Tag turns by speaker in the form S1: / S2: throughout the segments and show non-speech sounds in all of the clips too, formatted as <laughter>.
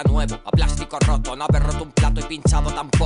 S1: a plástico roto, no haber roto un plato y pinchado tampoco.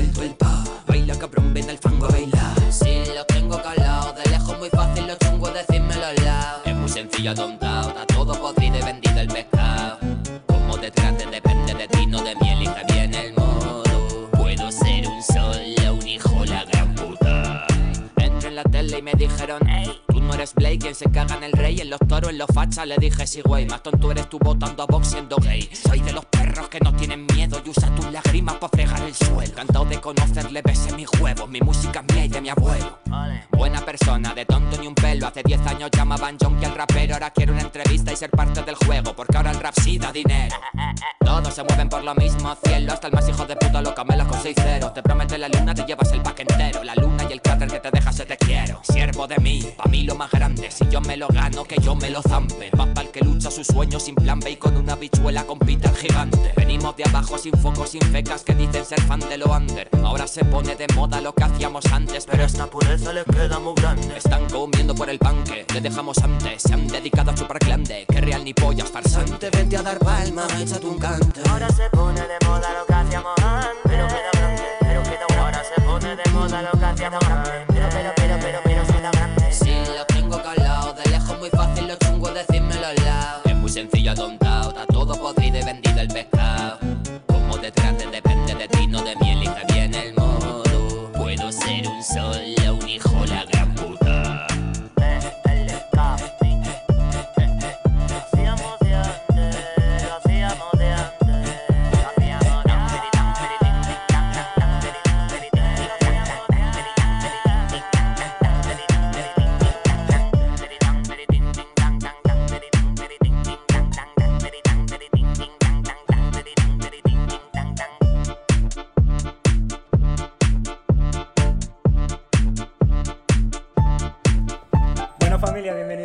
S1: Vuelto el pa. Baila cabrón, ven al fango a bailar. Si lo tengo calado, de lejos muy fácil lo chungo es decírmelo al lado. Es muy sencillo, tontao, eres Blake, quien se caga en el rey, en los toros, en los fachas. Le dije, sí, güey, más tonto eres tú votando a Vox siendo gay. Soy de los perros que no tienen miedo y usa tus lágrimas para fregar el suelo. Cantado de conocerle, besé mis huevos, mi música es mía y de mi abuelo. Buena persona, de tonto ni un pelo. Hace 10 años llamaban Jonky al rapero. Ahora quiero una entrevista y ser parte del juego. Porque ahora el rap sí da dinero. Todos se mueven por lo mismo cielo. Hasta el más hijo de puta lo camelas con 6 ceros. Te promete la luna, te llevas el pack entero. La luna y el que te deja se te quiero. Siervo de mí, pa' mí lo más grande. Si yo me lo gano, que yo me lo zampe. Va el que lucha su sueño sin plan B y con una bichuela compita el gigante. Venimos de abajo sin foco, sin fecas que dicen ser fan de lo under. Ahora se pone de moda lo que hacíamos antes, pero esta pureza les queda muy grande. Están comiendo por el pan que le dejamos antes. Se han dedicado a chupar clande, que real ni pollas farsante. Vente a dar palma, échate un cante.
S2: Ahora se pone de moda lo que hacíamos antes. Pone de moda lo que hacíamos antes. Pero, pero, pero, pero, pero queda grande.
S1: Si lo tengo calado, de lejos muy fácil lo chungo es decírmelo al lado. Es muy sencillo, tontao,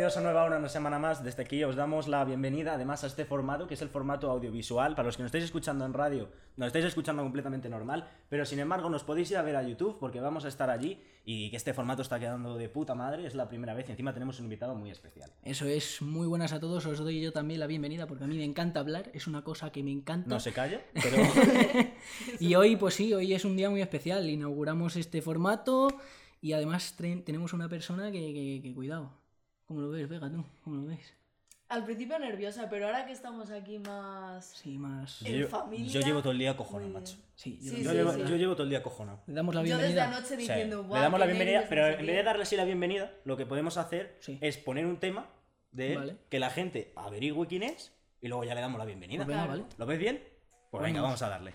S3: bienvenidos a Nueva Hora, una semana más. Desde aquí os damos la bienvenida además a este formato, que es el formato audiovisual. Para los que nos estáis escuchando en radio, nos estáis escuchando completamente normal, pero sin embargo nos podéis ir a ver a YouTube porque vamos a estar allí y que este formato está quedando de puta madre. Es la primera vez y encima tenemos un invitado muy especial.
S4: Eso es, muy buenas a todos, os doy yo también la bienvenida porque a mí me encanta hablar, es una cosa que me encanta.
S3: No se calla, <laughs> pero
S4: Y hoy, pues sí, hoy es un día muy especial, inauguramos este formato y además tenemos una persona que, que- que cuidado. ¿Cómo lo ves, Vega, tú? ¿Cómo lo ves?
S5: Al principio nerviosa, pero ahora que estamos aquí más...
S4: Sí, más...
S5: En
S3: yo,
S5: familia,
S3: yo llevo todo el día cojonado,
S5: muy
S3: macho.
S4: Sí, yo-
S5: Sí,
S3: Yo,
S5: sí,
S3: llevo,
S5: sí.
S3: yo llevo todo el día cojonado.
S4: Le damos la
S5: Yo desde
S4: bienvenida.
S5: anoche
S3: Sí,
S5: diciendo,
S3: le
S5: "Guau,
S3: damos la bienvenida, pero en
S5: qué".
S3: vez de darle así la bienvenida, lo que podemos hacer
S4: Sí.
S3: es poner un tema de él,
S4: Vale.
S3: que la gente averigüe quién es y luego ya le damos la bienvenida.
S4: Pues venga,
S5: Claro.
S4: vale.
S3: ¿Lo ves bien? Pues venga,
S4: Vamos.
S3: vamos a darle.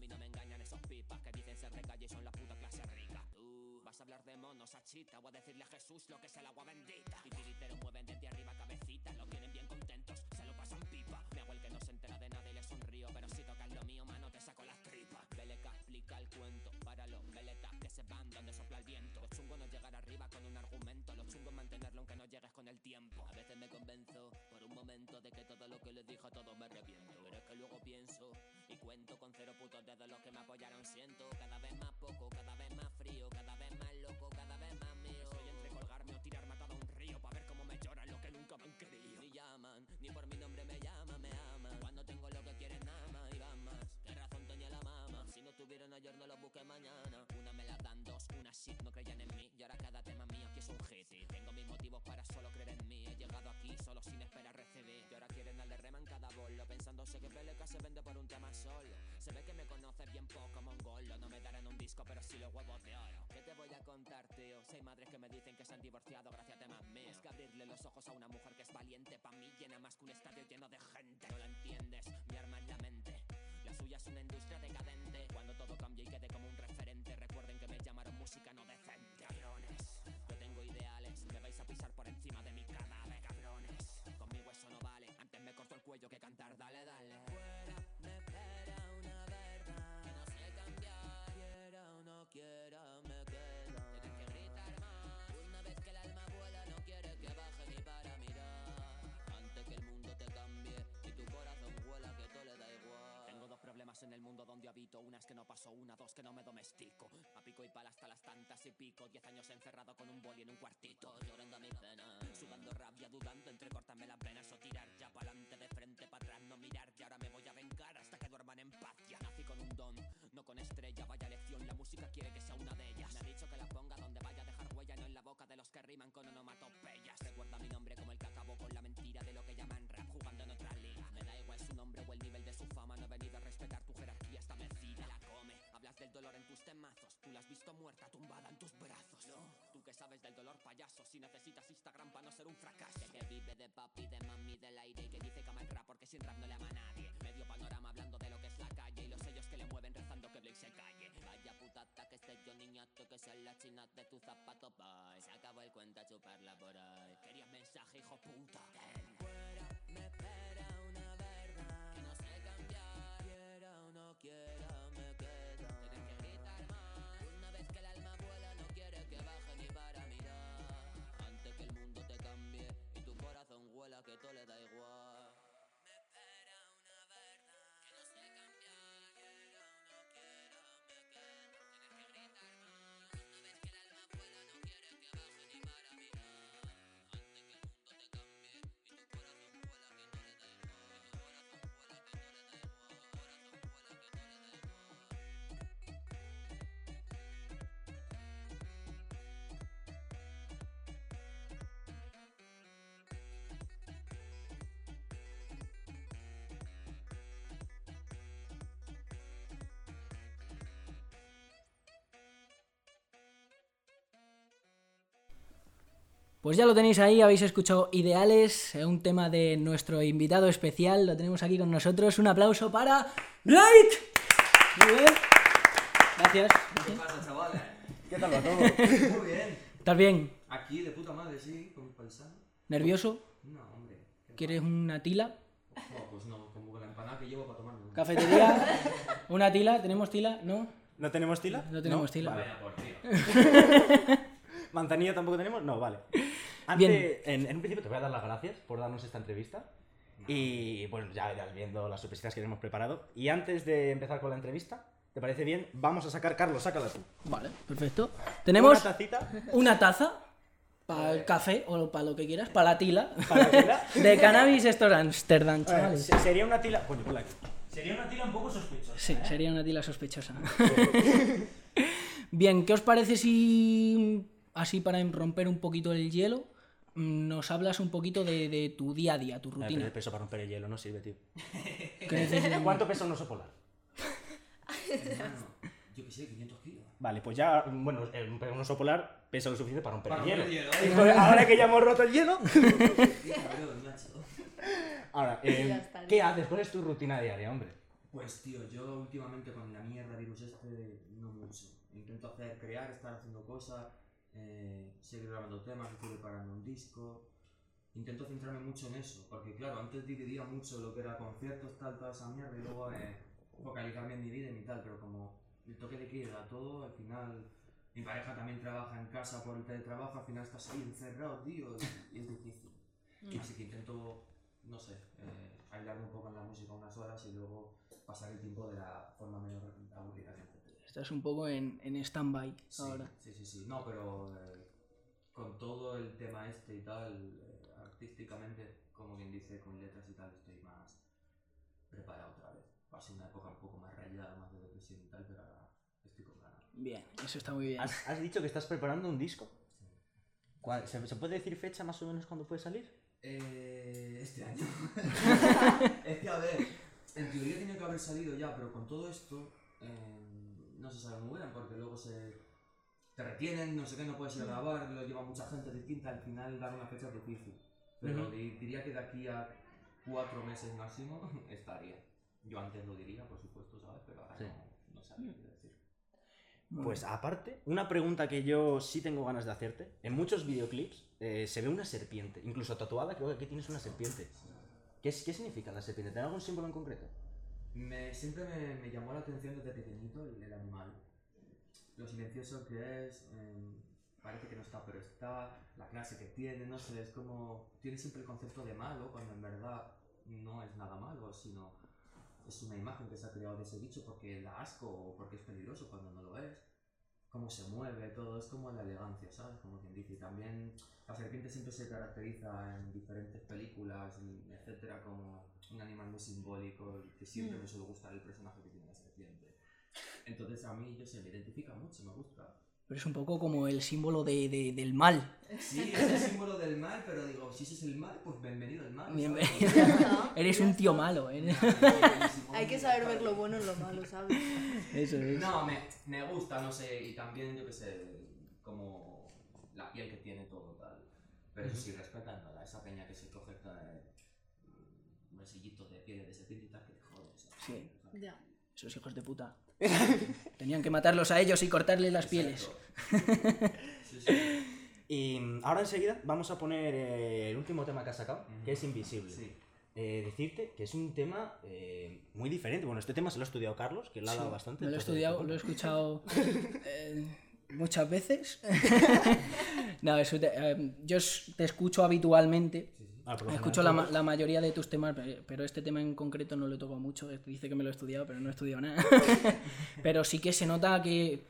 S1: mí no me engañan esos pipas que dicen ser de calle y son la puta clase rica. Tú vas a hablar de monos a
S6: chita o a decirle a Jesús lo que es el agua bendita. Y tiritero mueven desde arriba cabecita, lo tienen bien contentos, se lo pasan pipa. Me hago el que no se entera de nada y le sonrío, pero si tocas lo mío, mano, te saco las tripas. Veleca, explica el cuento, para los veletas que se van donde sopla el viento. Los chungos no llegar arriba con un argumento, los chungos mantenerlo aunque no llegues con el tiempo. A veces me convenzo por un momento de que todo lo que les dije a todos me arrepiento. Pero es que luego pienso y cuento con cero putos dedos los que me apoyaron. Siento cada vez más poco, cada vez más frío, cada vez más loco, cada vez más mío. Estoy entre colgarme o tirarme atado a un río para ver cómo me lloran los que nunca me han querido. Ni llaman, ni por mi nombre me llaman, me aman. Cuando tengo lo que quieren nada más y van más. ¿Qué razón tenía la mama? Si no tuvieron ayer no lo busqué mañana. Una me la dan dos, una shit no creían en mí. Y ahora cada tema mío aquí es un hit. Y tengo mis motivos para solo creer en mí. He llegado aquí solo sin esperar recibir. Y ahora quieren darle rema en cada bolo. Pensándose que Beleca se vende por un bien poco, mongolo. No me darán un disco, pero sí los huevos de oro. ¿Qué te voy a contar, tío? Seis madres que me dicen que se han divorciado gracias a temas míos. Es que abrirle los ojos a una mujer que es valiente, pa' mí llena más que un estadio lleno de gente. No la entiendes, mi arma es la mente. La suya es una industria decadente. Cuando todo cambie y quede como un en el mundo donde habito. Una es que no paso una, dos que no me domestico. A pico y pala hasta las tantas y pico. Diez años encerrado con un boli en un cuartito. Llorando a mi pena. Sudando rabia, dudando entre cortarme las venas o tirar ya pa'lante de frente para atrás. No mirar y ahora me voy a vengar hasta que duerman en paz. Ya nací con un don, no con estrella. Vaya lección, la música quiere que sea una de ellas. Me ha dicho que la ponga donde vaya a dejar huella, no en la boca de los que riman con onomatopeyas. Recuerda mi nombre como el que acabó con la mentira de lo que llaman rap jugando en otra liga. Me da igual su nombre o el nivel de su fama, del dolor en tus temazos. Tú la has visto muerta, tumbada en tus brazos. Tú que sabes del dolor payaso, si necesitas Instagram para no ser un fracaso. Que vive de papi, de mami, del aire y que dice que ama el rap porque sin rap no le ama a nadie. Medio panorama hablando de lo que es la calle y los sellos que le mueven rezando que Blake se calle. Vaya putata que esté yo niñato que sea la china de tu zapato, bye. Se acabó el cuento a chuparla por ahí. Querías mensaje, hijo puta. Fuera me espera una verdad que no sé cambiar. Quiera o no quiera,
S4: Pues ya lo tenéis ahí, habéis escuchado Ideales, eh, un tema de nuestro invitado especial, lo tenemos aquí con nosotros. Un aplauso para Light. Muy bien. Gracias.
S7: ¿Qué pasa, chavales?
S3: ¿Qué tal va todo? <laughs>
S7: Muy bien.
S4: ¿Estás bien?
S7: Aquí, de puta madre, sí, con paisanos.
S4: ¿Nervioso?
S7: No, hombre. ¿qué
S4: ¿Quieres una tila?
S7: No, pues no, como la empanada que llevo para tomarme.
S4: ¿Cafetería? <laughs> ¿Una tila? ¿Tenemos tila? ¿No?
S3: ¿No tenemos tila?
S4: No tenemos tila.
S3: Vale.
S7: Vaya, por tío. <laughs>
S3: ¿Manzanilla tampoco tenemos? No, vale.
S4: Bien.
S3: Antes, en, en un principio te voy a dar las gracias por darnos esta entrevista. Y bueno, ya irás viendo las sorpresitas que hemos preparado. Y antes de empezar con la entrevista, ¿te parece bien? Vamos a sacar, Carlos, sácala tú.
S4: Vale, perfecto. Tenemos
S3: Una tacita.
S4: una taza para el café o para lo que quieras, para la tila.
S3: Para la tila. <laughs>
S4: De cannabis estos Amsterdam,
S3: Eh,
S4: chavales.
S3: se- sería una tila. Coño, ponla aquí. Sería una tila un poco sospechosa.
S4: Sí, sería una tila sospechosa. <laughs> Bien, ¿qué os parece si, así para romper un poquito el hielo, nos hablas un poquito de, de tu día a día, tu
S3: pero
S4: rutina?
S3: el peso para romper el hielo no sirve, tío. <laughs> <laughs> ¿Cuánto pesa un oso polar?
S7: Hermano, <laughs> yo que sé, 500 kilos.
S3: Vale, pues ya, bueno, eh, un oso polar pesa lo suficiente para romper
S7: Para
S3: el hielo.
S7: romper el hielo,
S3: Y ahora que ya hemos roto el hielo.
S7: Qué cabrón, macho.
S3: Ahora,
S5: Ya
S3: eh. ¿qué haces? ¿Cuál es tu rutina diaria, hombre?
S7: Pues tío, yo últimamente con la mierda virus este, no mucho. Intento hacer, crear, estar haciendo cosas. Eh, seguir grabando temas, preparando un disco. Intento centrarme mucho en eso, porque claro, antes dividía mucho lo que era conciertos, tal, toda esa mierda, y luego eh, focalizarme en mi vida y mi tal, pero como el toque de queda, todo, al final mi pareja también trabaja en casa por el teletrabajo, al final estás ahí encerrado, tío, y, es difícil. Así que intento, no sé, eh, aislarme un poco en la música unas horas y luego pasar el tiempo de la forma menos aburrida que.
S4: Estás un poco en, en stand-by
S7: Sí,
S4: ahora.
S7: Sí, sí, sí. No, pero eh, con todo el tema este y tal, eh, artísticamente, como quien dice, con letras y tal, estoy más preparado otra vez. Va a ser una época un poco más rayada, más de depresión y tal, pero ahora estoy con ganas.
S4: Bien, eso está muy bien.
S3: ¿Has, has dicho que estás preparando un disco? ¿Cuál- ¿Se, se puede decir fecha más o menos cuándo puede salir?
S7: Eh, este año. <laughs> es que, a ver, en teoría tiene que haber salido ya, pero con todo esto eh, no se sabe muy bien porque luego se te retienen, no sé qué, no puedes ir a grabar, lo lleva mucha gente distinta, al final dar una fecha es difícil. Pero
S3: Ujú.
S7: di- diría que de aquí a cuatro meses máximo <laughs> estaría. Yo antes lo diría, por supuesto, ¿sabes? Pero ahora
S3: Sí.
S7: no, no sabía qué decir.
S3: Pues aparte, una pregunta que yo sí tengo ganas de hacerte. En muchos videoclips eh, se ve una serpiente, incluso tatuada, creo que aquí tienes una serpiente. ¿Qué, qué significa la serpiente? ¿Tiene algún símbolo en concreto?
S7: Me, siempre me, llamó la atención desde pequeñito el, animal. Lo silencioso que es, eh, parece que no está, pero está, la clase que tiene, no sé, es como. Tiene siempre el concepto de malo, cuando en verdad no es nada malo, sino es una imagen que se ha creado de ese bicho porque da asco o porque es peligroso cuando no lo es. Cómo se mueve, todo, es como la elegancia, ¿sabes? Como quien dice. Y también la serpiente siempre se caracteriza en diferentes películas, etcétera, como un animal muy simbólico y que siempre
S5: Mm.
S7: me suele gustar el personaje que tiene la serpiente. Entonces a mí, yo sé, me identifica mucho, me gusta.
S4: Pero es un poco como el símbolo de, de- del mal.
S7: Sí, es el símbolo del mal, pero digo, si ese es el mal, pues bienvenido el mal.
S4: Bienvenido.
S5: Está,
S4: Eres un tío malo. ¿eh?
S5: Hay que saber ver lo bueno en lo malo, ¿sabes?
S4: Eso es.
S7: No, me, me gusta, no sé, y también yo que sé, como la piel que tiene todo tal. Pero eso sí, respetando a esa peña que se coge eh, bolsillitos de piel de serpiente y tal, que te jodes.
S4: Sí.
S5: Ya.
S4: Esos hijos de puta. <laughs> Tenían que matarlos a ellos y cortarles las pieles.
S7: Exacto. Sí, sí.
S3: Y mm, ahora enseguida vamos a poner eh, el último tema que has sacado, que es Invisible.
S7: Sí.
S3: Eh, decirte que es un tema eh, muy diferente. Bueno, este tema se lo ha estudiado Carlos, que lo ha dado
S4: Sí,
S3: bastante.
S4: Me lo he estudiado, lo he escuchado <laughs> eh, muchas veces. <laughs> no, eso te- eh, yo te escucho habitualmente.
S3: Ah,
S4: Escucho la, mayoría de tus temas, pe- pero este tema en concreto no lo he tocado mucho. Dice que me lo he estudiado, pero no he estudiado nada. <laughs> pero sí que se nota que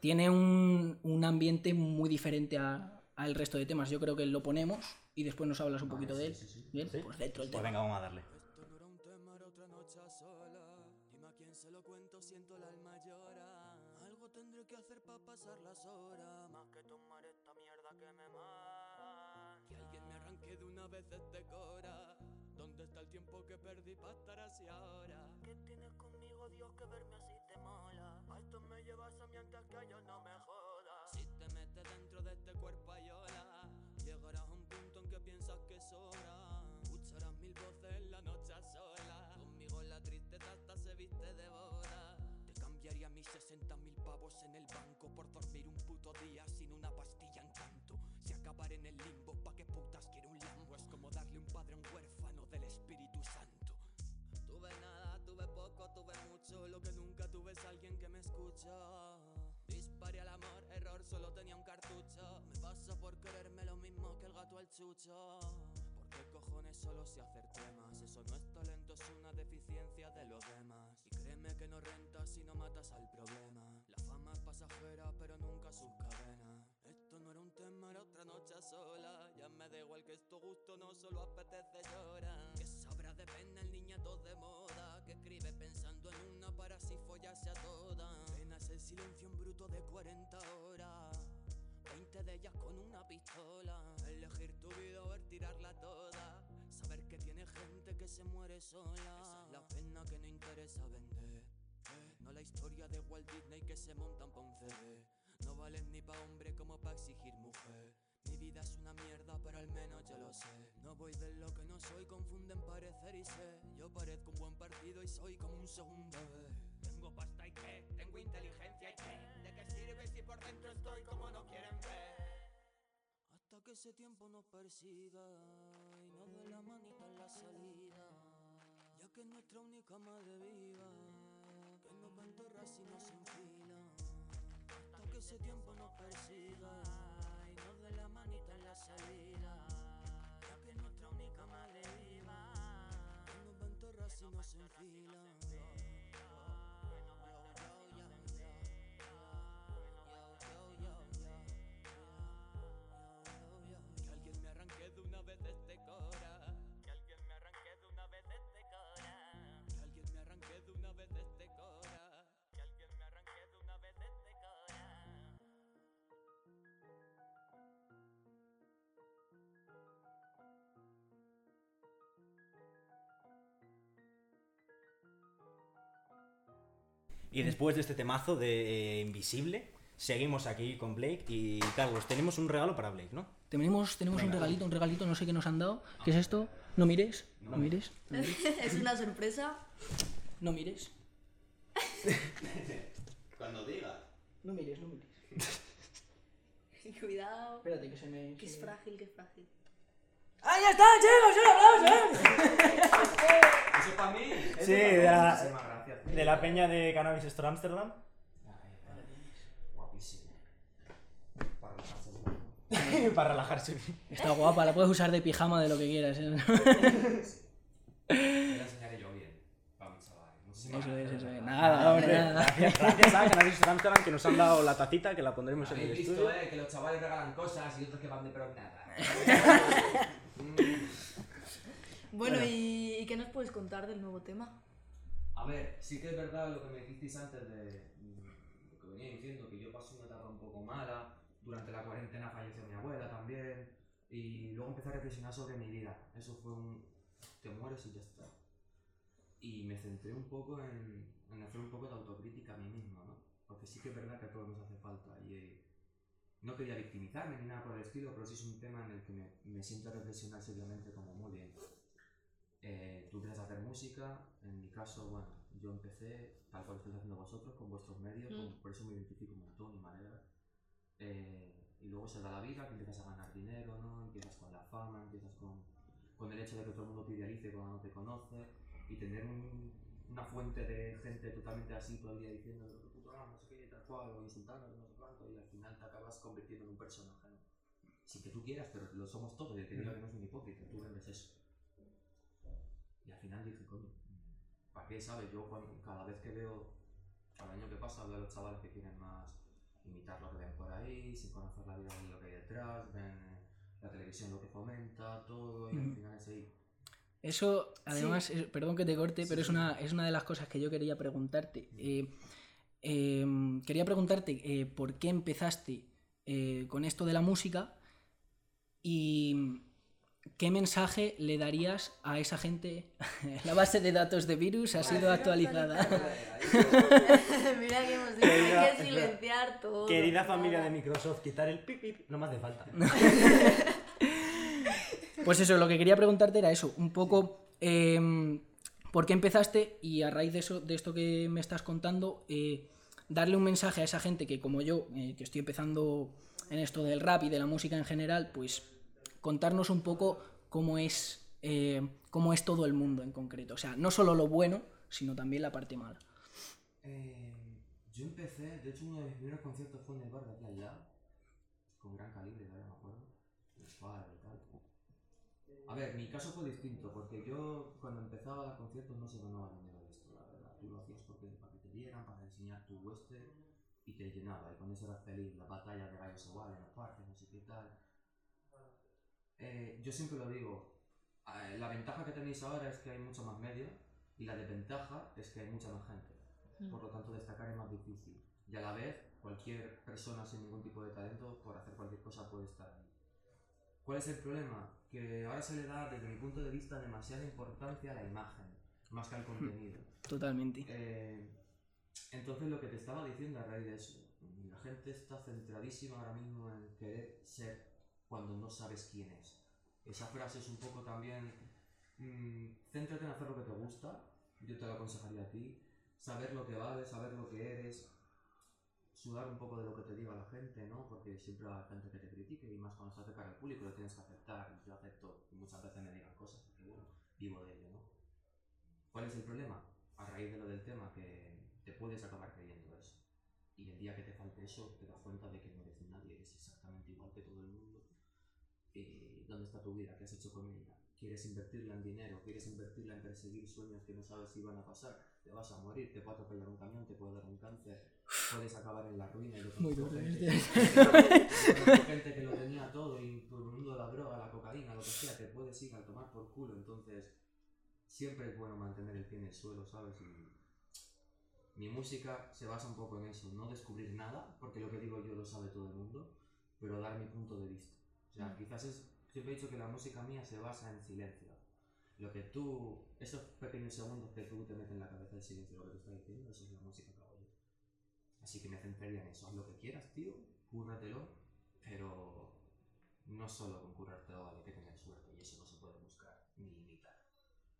S4: tiene un, un ambiente muy diferente a- al resto de temas. Yo creo que lo ponemos y después nos hablas un poquito de él. Bien,
S3: ¿Sí?
S4: pues dentro el
S3: Pues
S4: tema.
S3: venga, vamos a darle.
S8: Que estar así ahora? ¿Qué tienes conmigo, Dios, que verme así te mola? A esto me llevas a mí antes que yo no me joda. Si te metes dentro de este cuerpo a llorar, llegarás a un punto en que piensas que sobra. Escucharás mil voces en la noche sola. Conmigo la tristeza hasta se viste de boda. Te cambiaría mis 60 mil pavos en el banco por dormir un puto día sin una pastilla en canto. Si acabar en el limbo, ¿pa' qué putas quiero un lambo? Es como darle un padre a un huérfano Lo que nunca tuve es alguien que me escucha. Disparé al amor, error, solo tenía un cartucho. Me pasa por quererme lo mismo que el gato al chucho. ¿Por qué cojones solo sé hacer temas? Eso no es talento, es una deficiencia de los demás. Y créeme que no renta si no matas al problema. La fama es pasajera, pero nunca sus cadenas. Esto no era un tema, era otra noche sola. Ya me da igual que esto gusto no solo apetece así follarse a toda. Penas el silencio en bruto de 40 horas. 20 de ellas con una pistola. Elegir tu vida o ver tirarla toda. Saber que tiene gente que se muere sola. Esa es la pena que no interesa vender. No la historia de Walt Disney que se montan pa' un CD. No valen ni pa' hombre como pa' exigir mujer. Mi vida es una mierda, pero al menos yo lo sé. No voy de lo que no soy, confunden parecer y ser. Yo parezco un buen partido y soy como un segundo Inteligencia y. ¿De qué sirve si por dentro estoy como no quieren ver?
S6: que ese tiempo nos persiga y nos dé la manita en la salida. Ya que es nuestra única madre viva, que nos va a enterrar si nos enfila. Hasta que ese tiempo nos persiga y nos dé la manita en la salida. Ya que es nuestra única madre viva, que nos va a enterrar si nos enfila.
S3: Y después de este temazo de eh, Invisible, seguimos aquí con Blake y Carlos. Tenemos un regalo para Blake, ¿no?
S4: Tenemos, tenemos un regalito, un regalito, no sé qué nos han dado. ¿Qué es esto? No mires, no mires, no mires. <laughs>
S5: es una sorpresa.
S4: No mires. <laughs>
S3: Cuando digas.
S4: No mires, no mires. <laughs>
S5: Cuidado.
S4: Espérate que se me.
S5: Que es frágil, que es frágil.
S4: ¡Ah, ya está, chicos! ¡Un aplauso! <laughs>
S7: ¿Eso es para mí?
S3: Sí, de la,
S7: Muchísimas gracias.
S3: de la peña de Cannabis Store Amsterdam.
S7: Guapísimo. Para relajarse. <laughs>
S3: para relajarse.
S4: Está guapa, la puedes usar de pijama de lo que quieras. ¿eh?
S7: Te la enseñaré yo bien. Vamos, chaval. Muchísimas
S4: Eso es, eso es. Nada, hombre, nada.
S3: Gracias, gracias a Cannabis Store Amsterdam que nos han dado la tacita que la pondremos en el
S7: Habéis
S3: estudio.
S7: visto, eh, que los chavales regalan cosas y otros que van de pero <laughs> nada.
S5: Bueno, ¿y, y qué nos puedes contar del nuevo tema?
S7: A ver, sí que es verdad lo que me dijisteis antes de lo que venía diciendo, que yo pasé una etapa un poco mala, durante la cuarentena falleció mi abuela también, y luego empecé a reflexionar sobre mi vida. Eso fue un... te mueres y ya está. Y me centré un poco en, en hacer un poco de autocrítica a mí mismo, ¿no? Porque sí que es verdad que a todos nos hace falta. Y eh, no quería victimizarme ni nada por el estilo, pero sí es un tema en el que me, me siento a reflexionar seriamente como muy bien. Eh, tú empiezas a hacer música, en mi caso, bueno, yo empecé, tal cual estáis haciendo vosotros, con vuestros medios,
S5: Mm.
S7: con- por eso me identifico un montón y me alegra. Eh, y luego se da la vida, que empiezas a ganar dinero, ¿no? Empiezas con la fama, empiezas con, con el hecho de que todo el mundo te idealice cuando no te conoce, y tener un- una fuente de gente totalmente así todo el día diciendo que puto amo, no sé qué, tal cual, o insultando, no sé cuánto, y al final te acabas convirtiendo en un personaje, ¿no? Sin que tú quieras, pero lo somos todos, y el que diga que no es un hipócrita, tú vendes eso. Y al final dije, coño, ¿para qué, sabes? Yo cuando- cada vez que veo, cada año que pasa, veo a los chavales que quieren más imitar lo que ven por ahí, sin conocer la vida de lo que hay detrás, ven eh, la televisión lo que fomenta, todo, y al final es ahí.
S4: Eso, además, es- perdón que te corte, pero es una, es una de las cosas que yo quería preguntarte. Eh, em, quería preguntarte eh, por qué empezaste eh, con esto de la música y qué mensaje le darías a esa gente. <laughs> la base de datos de virus ha sido actualizada. <laughs> <laughs>
S5: Mira que hemos dicho,
S3: Querida-
S5: hay que silenciar todo.
S3: Querida familia de Microsoft, quitar el pip pip no me hace falta.
S4: Pues eso, lo que quería preguntarte era eso, un poco em, por qué empezaste y a raíz de eso, de esto que me estás contando, eh, darle un mensaje a esa gente que como yo, eh, que estoy empezando en esto del rap y de la música en general, pues contarnos un poco cómo es, eh, cómo es todo el mundo en concreto. O sea, no solo lo bueno, sino también la parte mala.
S7: Eh, yo empecé, de hecho uno de mis primeros conciertos fue en el bar de aquí al lado, con gran calibre, ¿vale? me acuerdo, el y tal. A ver, mi caso fue distinto, porque yo cuando empezaba a dar conciertos no se ganaba dinero de esto, la verdad. Tú lo hacías porque, para que te vieran, para enseñar tu hueste y te llenaba, y con eso eras feliz. La batalla de gallos igual en los parques, no sé qué tal. Eh, yo siempre lo digo, eh, la ventaja que tenéis ahora es que hay mucho más medio y la desventaja es que hay mucha más gente. Por lo tanto, destacar es más difícil. Y a la vez, cualquier persona sin ningún tipo de talento, por hacer cualquier cosa, puede estar ahí. ¿Cuál es el problema? Que ahora se le da, desde mi punto de vista, demasiada importancia a la imagen, más que al contenido.
S4: Totalmente.
S7: Eh, entonces, lo que te estaba diciendo a raíz de eso, la gente está centradísima ahora mismo en querer ser cuando no sabes quién es. Esa frase es un poco también, mm, céntrate en hacer lo que te gusta, yo te lo aconsejaría a ti, saber lo que vales, saber lo que eres, sudar un poco de lo que te diga la gente, ¿no? Porque siempre hay gente que te critique y más cuando se hace para el público lo tienes que aceptar. Yo acepto muchas veces me digan cosas, porque bueno, vivo de ello, ¿no? ¿Cuál es el problema? A raíz de lo del tema, que te puedes acabar creyendo eso. Y el día que te falte eso, te das cuenta de que no eres nadie, eres exactamente igual que todo el mundo. Eh, ¿Dónde está tu vida? ¿Qué has hecho con ella? ¿Quieres invertirla en dinero? ¿Quieres invertirla en perseguir sueños que no sabes si van a pasar? Te vas a morir, te puede atropellar un camión, te puede dar un cáncer, puedes acabar en la ruina. Yo
S4: Muy duro
S7: gente, gente que lo tenía todo y por el mundo de la droga, la cocaína, lo que sea, te puedes ir a tomar por culo. Entonces, siempre es bueno mantener el pie en el suelo, ¿sabes? Y mi música se basa un poco en eso, no descubrir nada, porque lo que digo yo lo sabe todo el mundo, pero dar mi punto de vista. O sea, quizás es, siempre he dicho que la música mía se basa en silencio. Lo que tú, esos pequeños segundos que tú te metes en la cabeza de silencio, lo que tú estás diciendo, eso es la música que hago yo. Así que me centraría en eso, haz lo que quieras, tío, cúrratelo, pero no solo con currártelo hay que tener suerte, y eso no se puede buscar ni imitar.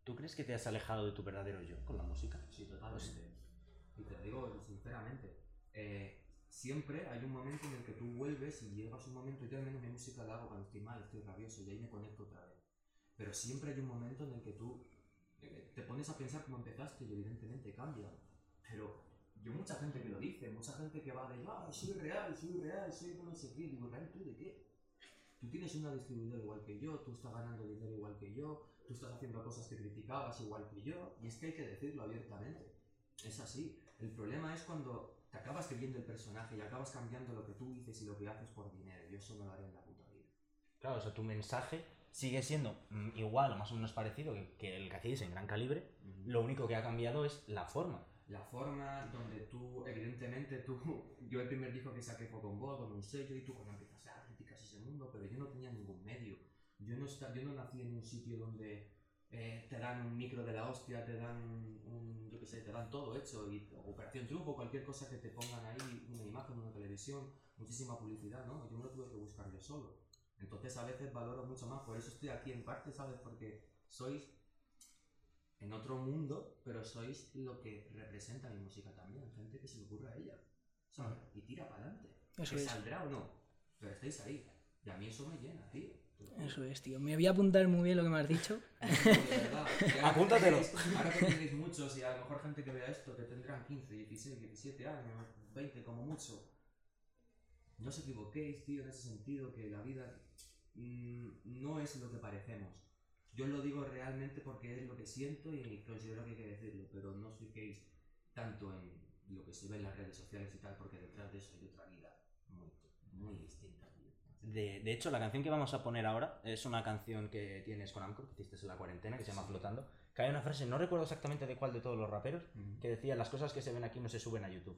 S3: ¿Tú crees que te has alejado de tu verdadero yo con la música?
S7: Sí, totalmente. Y te digo sinceramente, eh, siempre hay un momento en el que tú vuelves y llegas un momento, yo al menos mi música la hago cuando estoy mal, estoy rabioso y ahí me conecto otra vez. Pero siempre hay un momento en el que tú eh, te pones a pensar cómo empezaste y evidentemente cambia. Pero yo mucha gente que lo dice, mucha gente que va de, ah, soy real, soy real, soy no sé qué, digo, ¿real tú de qué? Tú tienes una distribuidora igual que yo, tú estás ganando dinero igual que yo, tú estás haciendo cosas que criticabas igual que yo, y es que hay que decirlo abiertamente. Es así. El problema es cuando te acabas creyendo el personaje y acabas cambiando lo que tú dices y lo que haces por dinero. Yo eso no lo haré en la puta vida.
S3: Claro, o sea, tu mensaje sigue siendo mm, igual o más o menos parecido que, que el que hacéis en gran calibre. Lo único que ha cambiado es la forma.
S7: La forma donde tú, evidentemente tú, <laughs> yo el primer disco que saqué fue con vos, con un sello, y tú cuando empiezas a críticas ese mundo, pero yo no tenía ningún medio. Yo no, yo no nací en un sitio donde eh, te dan un micro de la hostia, te dan un, yo qué sé, te dan todo hecho, y Operación Triunfo, cualquier cosa que te pongan ahí, una imagen, una televisión, muchísima publicidad, ¿no? Yo me lo tuve que buscar yo solo. Entonces a veces valoro mucho más, por eso estoy aquí en parte, ¿sabes? Porque sois en otro mundo, pero sois lo que representa mi música también, gente que se le ocurre a ella, ¿sabes? Y tira para adelante.
S4: Eso
S7: que
S4: es.
S7: saldrá o no, pero estáis ahí. Y a mí eso me llena, tío.
S4: Eso es, tío. Me voy a apuntar muy bien lo que me has dicho. <laughs>
S7: De verdad. Ahora
S3: Apúntatelo.
S7: tenéis- Ahora que tenéis muchos y a lo mejor gente que vea esto que tendrán 15, 16, 17 años, 20 como mucho. No os equivoquéis, tío, en ese sentido que la vida mm, no es lo que parecemos. Yo lo digo realmente porque es lo que siento y considero que hay que decirlo, pero no os fijéis tanto en lo que se ve en las redes sociales y tal, porque detrás de eso hay otra vida muy, muy distinta, tío.
S3: De, de hecho, la canción que vamos a poner ahora es una canción que tienes con Amcor, que hiciste en la cuarentena, que se llama
S7: Sí.
S3: Flotando. Que hay una frase, no recuerdo exactamente de cuál de todos los raperos, que decía: Las cosas que se ven aquí no se suben a YouTube.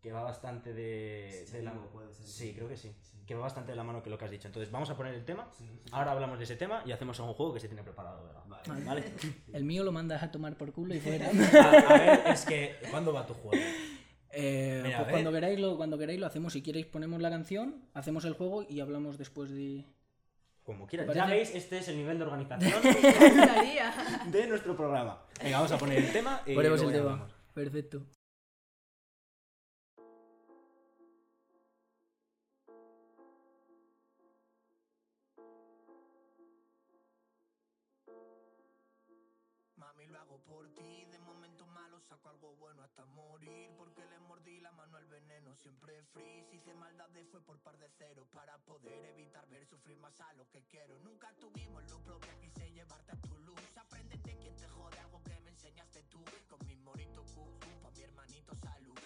S3: Que va bastante de, de la
S7: puede ser.
S3: Sí, creo que sí.
S7: Sí.
S3: Que va bastante de la mano que lo que has dicho. Entonces, vamos a poner el tema.
S7: Sí, sí.
S3: Ahora hablamos de ese tema y hacemos un juego que se tiene preparado. Vega.
S7: Vale.
S3: ¿Vale? <laughs>
S4: El mío lo mandas a tomar por culo y fuera. <laughs>
S3: a, a ver, es que. ¿Cuándo va tu juego? <laughs>
S4: Eh,
S3: Mira,
S4: pues cuando queráis, lo, cuando queráis lo hacemos. Si queréis ponemos la canción, hacemos el juego y hablamos después de...
S3: Como quieras.
S4: ¿Te
S3: Ya
S4: parece?
S3: veis, este es el nivel de organización <laughs> de nuestro programa. Venga, vamos a poner el tema y
S4: Ponemos el tema.
S3: hablamos.
S4: Perfecto.
S9: Saco algo bueno hasta morir. Porque le mordí la mano al veneno. Siempre free. Si hice maldades fue por par de ceros. Para poder evitar ver sufrir más a lo que quiero. Nunca tuvimos lo propio. Quise llevarte a tu luz. Aprende de quien te jode algo que me enseñaste tú. Con mi morito. Pa' mi hermanito salud.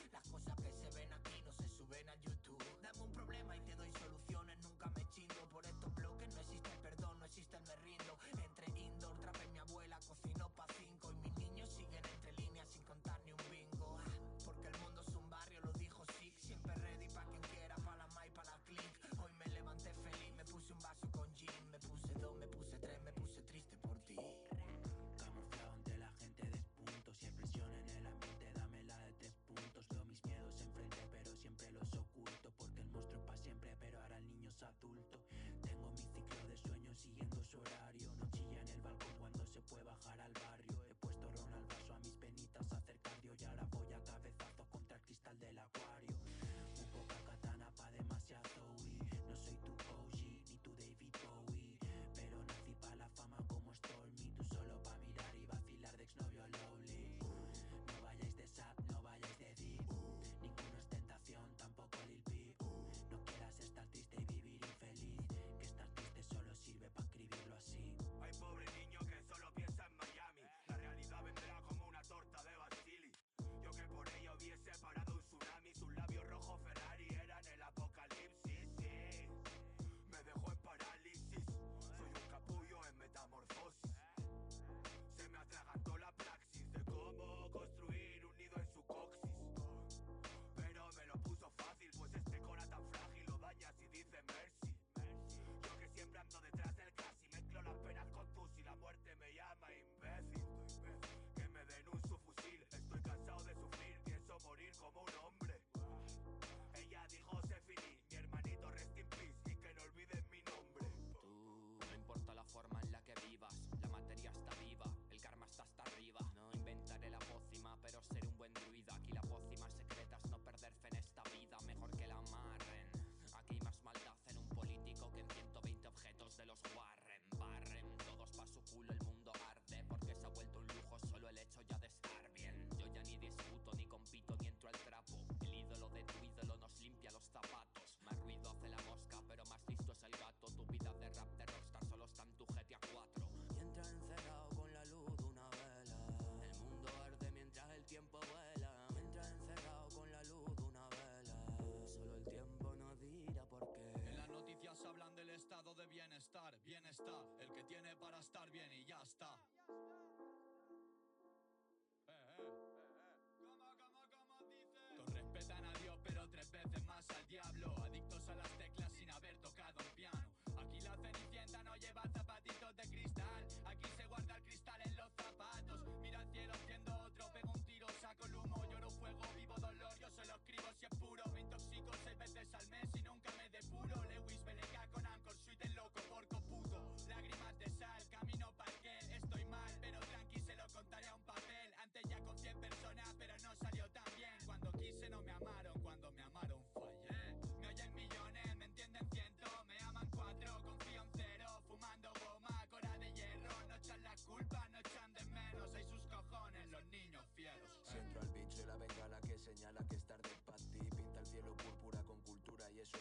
S9: basura.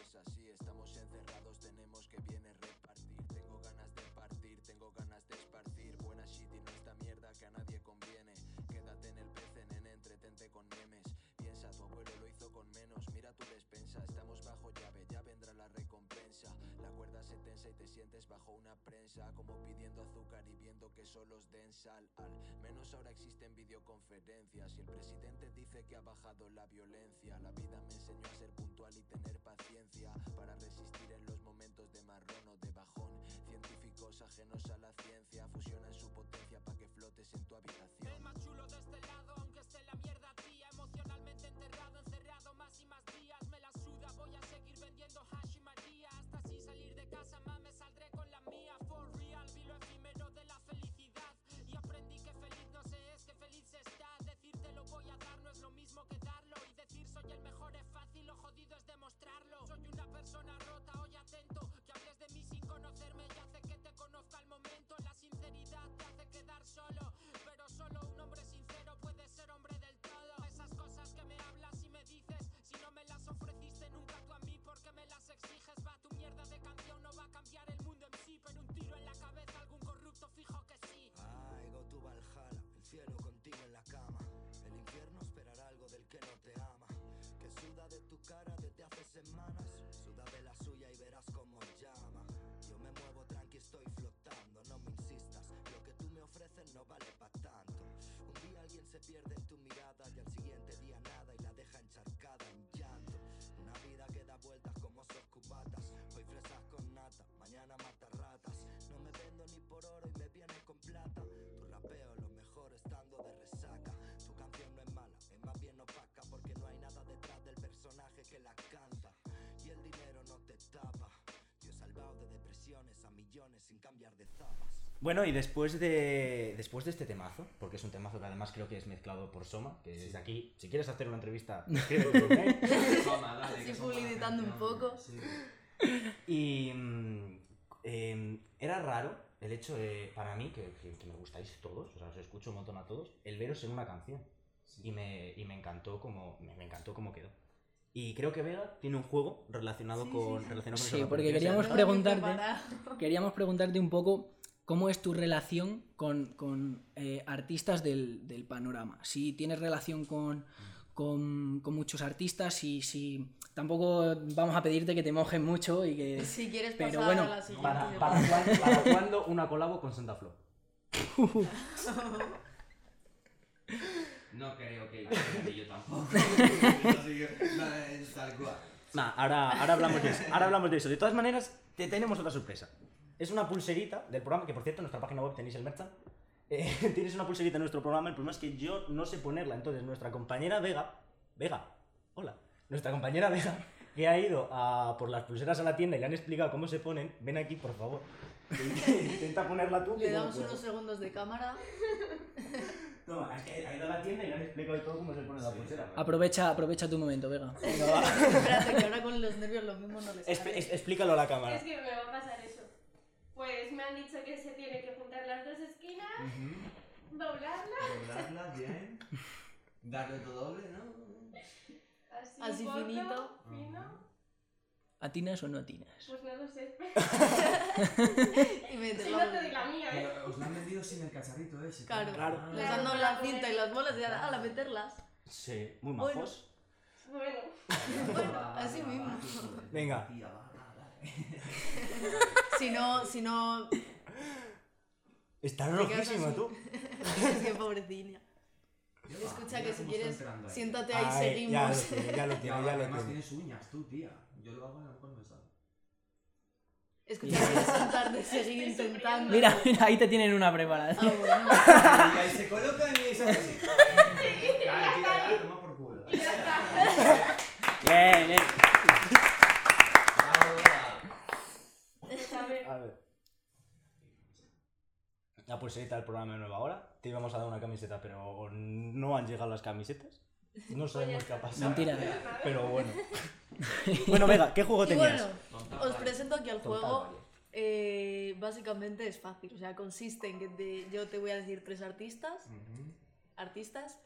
S9: Es
S10: así Estamos encerrados, tenemos que viene repartir. Tengo ganas de partir, tengo ganas de esparcir. Buena shit y no esta mierda que a nadie conviene. Quédate en el PC, nene, entretente con memes. Piensa, tu abuelo lo hizo con menos. Mira tu despensa, estamos bajo llave, ya vendrá la recompensa. La cuerda se tensa y te sientes bajo una prensa. Como pidiendo azúcar y viendo que solo os den sal. Al menos ahora existen videoconferencias Y el presidente dice que ha bajado la violencia. La vida me enseñó a ser y tener paciencia Para resistir en los momentos de marrón o de bajón. Científicos ajenos a la ciencia
S11: desde sin cambiar de zapas.
S3: Bueno, y después de, después de este temazo, porque es un temazo que además creo que es mezclado por Soma, que desde aquí, si quieres hacer una entrevista, <laughs> mail.
S7: Toma, dale, <laughs> somos
S5: publicitando un poco.
S7: Sí.
S3: Y mm, em, era raro el hecho de, para mí, que, que- que me gustáis todos, o sea, os escucho un montón a todos, el veros en una canción. Y, me, y me encantó como me, me encantó cómo quedó. Y creo que Vega tiene un juego relacionado
S5: Sí,
S3: con,
S5: sí,
S3: relacionado con
S4: Sí, porque queríamos preguntarte, queríamos preguntarte un poco cómo es tu relación con, con, eh, artistas del, del panorama. Si tienes relación con, con, con muchos artistas y si tampoco vamos a pedirte que te mojen mucho y que... <laughs>
S5: Si quieres
S4: Pero
S5: pasar
S4: bueno,
S5: a la siguiente.
S3: ¿Para, para cuándo una colabo con Santa Flo? <laughs> <laughs>
S7: No creo que <laughs> y yo tampoco. <laughs> Así que, nada, es tal cual.
S3: Nah, ahora, ahora, hablamos de eso, ahora hablamos de eso. De todas maneras, te tenemos otra sorpresa. Es una pulserita del programa, que por cierto en nuestra página web tenéis el merchan. Eh, <laughs> tienes una pulserita en nuestro programa, el problema es que yo no sé ponerla. Entonces, nuestra compañera Vega, Vega, hola, nuestra compañera Vega, que ha ido a por las pulseras a la tienda y le han explicado cómo se ponen, ven aquí, por favor. Intenta ponerla tú.
S5: Le
S3: no
S5: damos
S3: puedo.
S5: unos segundos de cámara.
S3: No, es que ha ido a la tienda y le han explicado todo cómo se pone la pulsera.
S4: Aprovecha, aprovecha tu momento, Vega. <laughs> <laughs>
S5: Espérate, que ahora con los nervios lo mismo no les sale.
S3: es- explícalo a la cámara.
S12: Es que me va a pasar eso. Pues me han dicho que se tiene que juntar las dos esquinas, doblarlas,
S7: Doblarla <laughs> bien. Darle todo doble, ¿no?
S12: así,
S5: Así
S12: corto,
S5: finito.
S12: fino.
S4: ¿Atinas o no atinas?
S12: Pues no lo sé. Si no te doy la mía, ¿eh?
S7: Pero os la han vendido sin el cacharrito ese.
S5: Claro,
S3: Claro.
S5: les dando la cinta y las bolas y ahora, a meterlas.
S3: Sí, muy majos.
S12: Bueno,
S5: Bueno, así mismo.
S3: Venga.
S5: Si no, si no
S3: Estás rojísima tú. <laughs>
S5: que pobrecina. Escucha que si quieres, siéntate ahí,
S3: Ay, ya lo
S5: seguimos.
S3: tiene, ya lo tiene, ya lo
S7: además
S3: tiene.
S7: tienes uñas tú, tía. Yo lo hago y a lo mejor no me sale.
S5: Escucha, sentarte, seguir intentando.
S4: Mira, mira, ahí te tienen una preparada.
S5: Ah, bueno. <laughs>
S7: Y ahí se coloca y me así. Tía, ya, toma por culo.
S4: Bien, bien.
S12: A ver,
S3: A ver. La pulserita del programa de Nueva Hora. Te íbamos a dar una camiseta, pero no han llegado las camisetas. No sabemos qué ha pasado.
S4: Mentira.
S3: Pero bueno. <laughs> Bueno, venga, ¿qué juego
S5: Y
S3: tenías?
S5: bueno, os presento aquí el juego. Eh, básicamente es fácil, o sea, consiste en que te- yo te voy a decir tres artistas, artistas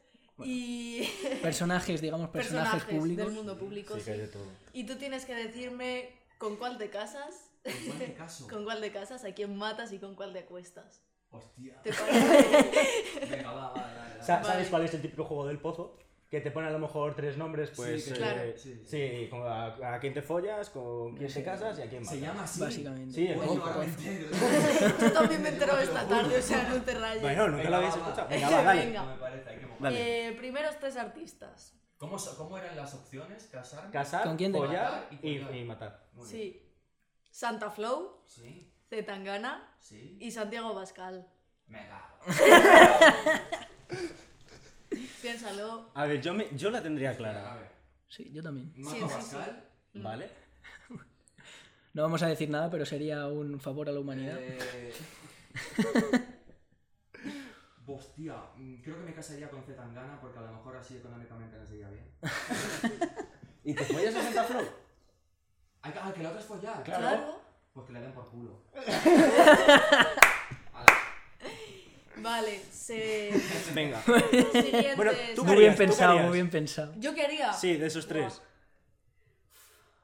S5: y <laughs>
S4: Personajes, digamos, personajes,
S5: personajes
S4: públicos.
S5: del mundo público.
S3: Sí, que hay
S5: sí.
S3: de todo.
S5: Y tú tienes que decirme con cuál te casas,
S7: ¿En cuál te <laughs> caso?
S5: con cuál te casas, a quién matas y con cuál te acuestas.
S7: Hostia.
S5: ¿Te parece?
S7: Venga, va, va, va. va.
S3: Sa- ¿Sabes
S5: Vale.
S3: cuál es el típico juego del pozo? Que te pone a lo mejor tres nombres, pues.
S7: que-
S3: eh,
S5: Claro.
S3: Sí,
S7: Sí,
S3: con a, a quién te follas, con quién te casas y a quién matas.
S7: Se llama así.
S4: Básicamente.
S3: Sí, el
S7: entero. <laughs>
S5: Yo también me entero esta tarde, o sea, no te rayes.
S3: Bueno, nunca
S7: Venga,
S3: lo habéis escuchado. <laughs> Venga, va, dale.
S5: Venga.
S7: No me parece, hay que mojar.
S3: Dale.
S5: Eh, primeros tres artistas.
S7: ¿Cómo, ¿Cómo eran las opciones? ¿Casar?
S3: Casar,
S4: ¿Con quién
S3: follar
S7: matar y
S3: y, matar.
S7: Muy bien.
S5: Sí. Santa Flow,
S7: Sí,
S5: Zetangana
S7: sí.
S5: y Santiago Bascal.
S7: Me cago. <laughs>
S5: Piénsalo.
S3: A ver, yo, me, yo la tendría
S7: A
S3: clara.
S7: ver.
S4: Sí, yo también.
S5: Sí, sí,
S7: Pascal.
S3: ¿Vale? <laughs>
S4: No vamos a decir nada, pero sería un favor a la humanidad.
S7: Eh... <laughs> Hostia, mm, creo que me casaría con Zetangana porque a lo mejor así económicamente no sería bien. <laughs>
S3: ¿Y te follas a Santa Flow?
S7: Ay, ah, que la otra es follar.
S3: Claro.
S5: Claro.
S7: Pues que le den por culo.
S5: Vale, se.
S3: Venga.
S5: Siguientes.
S3: Bueno, tú
S4: Muy bien pensado, muy bien pensado.
S5: Yo quería.
S3: Sí, de esos tres.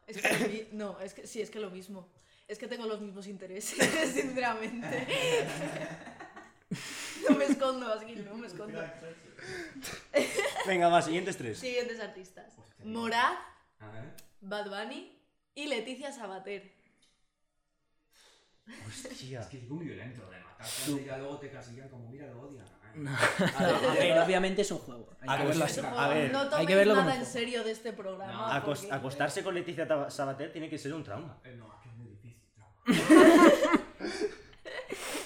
S5: Es que no, es que sí, es que lo mismo. Es que tengo los mismos intereses, <laughs> sinceramente. No me escondo, así no me escondo.
S3: Venga, va, siguientes tres.
S5: Siguientes artistas. Morad,
S7: A ver.
S5: Bad Bunny y Leticia Sabater.
S3: Hostia.
S7: Es que es muy violento de matar. y ya luego te casillan como, mira, lo odian. Ay, <laughs>
S4: A ver, obviamente es un juego. Hay
S3: A
S4: que
S3: ver,
S4: verlo
S3: es
S4: así.
S3: A ver,
S5: no
S4: hay que verlo
S5: nada en serio de este programa.
S7: No,
S5: porque-
S3: acostarse con Leticia Sabater tiene que ser un trauma.
S7: Eh, no, es que es muy difícil. no. <laughs>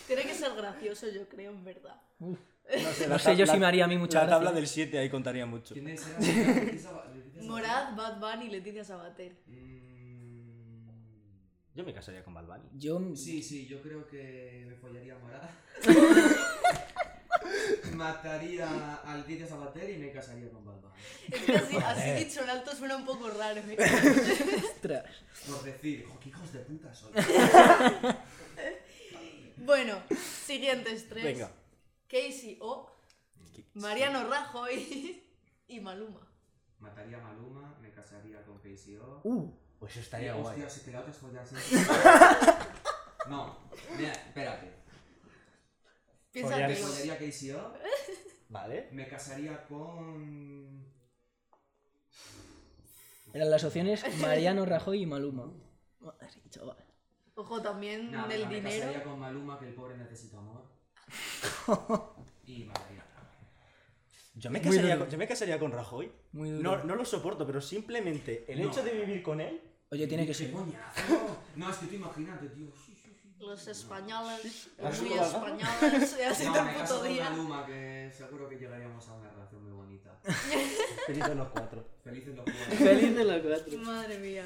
S5: Tiene que ser gracioso, yo creo, en verdad. <laughs>
S3: No sé,
S4: No sé yo si me haría a mí mucha
S3: La tabla
S4: gracia.
S3: del 7 ahí contaría mucho.
S7: Leticia Sabater.
S5: Morad, Bad Bunny y Leticia Sabater.
S7: Mm,
S3: Yo me casaría con Bad Bunny.
S4: Yo,
S7: Sí, sí, yo creo que me follaría a Morada. <laughs> Mataría a Leticia Sabater y me casaría con Bad Bunny.
S5: Es que así, así dicho en alto suena un poco raro. ¿eh?
S4: ostras.
S7: Por decir, "Jo, qué hijos de puta soy. <laughs>
S5: Bueno, siguientes tres.
S3: Venga.
S5: Casey O, Mariano Rajoy <laughs> y Maluma.
S7: Mataría a Maluma, me casaría con KCO.
S3: Uh, pues eso estaría
S7: Y,
S3: guay.
S7: Hostia, si te la otra es follar siempre. No, mira, espérate.
S5: Piensa
S3: Follar
S7: Me
S5: que
S7: follaría a KCO,
S3: Vale.
S7: me casaría con.
S4: Eran las opciones Mariano Rajoy y Maluma. Madre, chaval.
S5: Ojo, también
S7: Nah,
S5: el
S7: me
S5: dinero.
S7: casaría con Maluma, que el pobre necesita amor. <laughs> y mataría a Rajoy.
S3: Yo me,
S4: Muy
S3: casaría
S4: duro.
S3: con, yo me casaría con Rajoy.
S4: Muy duro.
S3: No, no lo soporto, pero simplemente el
S7: No.
S3: hecho de vivir con él.
S4: Oye, tiene que
S7: ¡Qué
S4: ser. <laughs>
S7: No, es que tú imagínate, tío. Sí, sí, sí.
S5: Los españoles,
S3: ¿Has
S5: muy españoles, he sido
S7: No,
S5: el
S7: me
S5: puto día.
S7: Maluma, que seguro que llegaríamos a una relación muy bonita. <laughs>
S3: Felices los cuatro.
S7: Felices los cuatro.
S4: Feliz de los cuatro.
S5: Madre mía.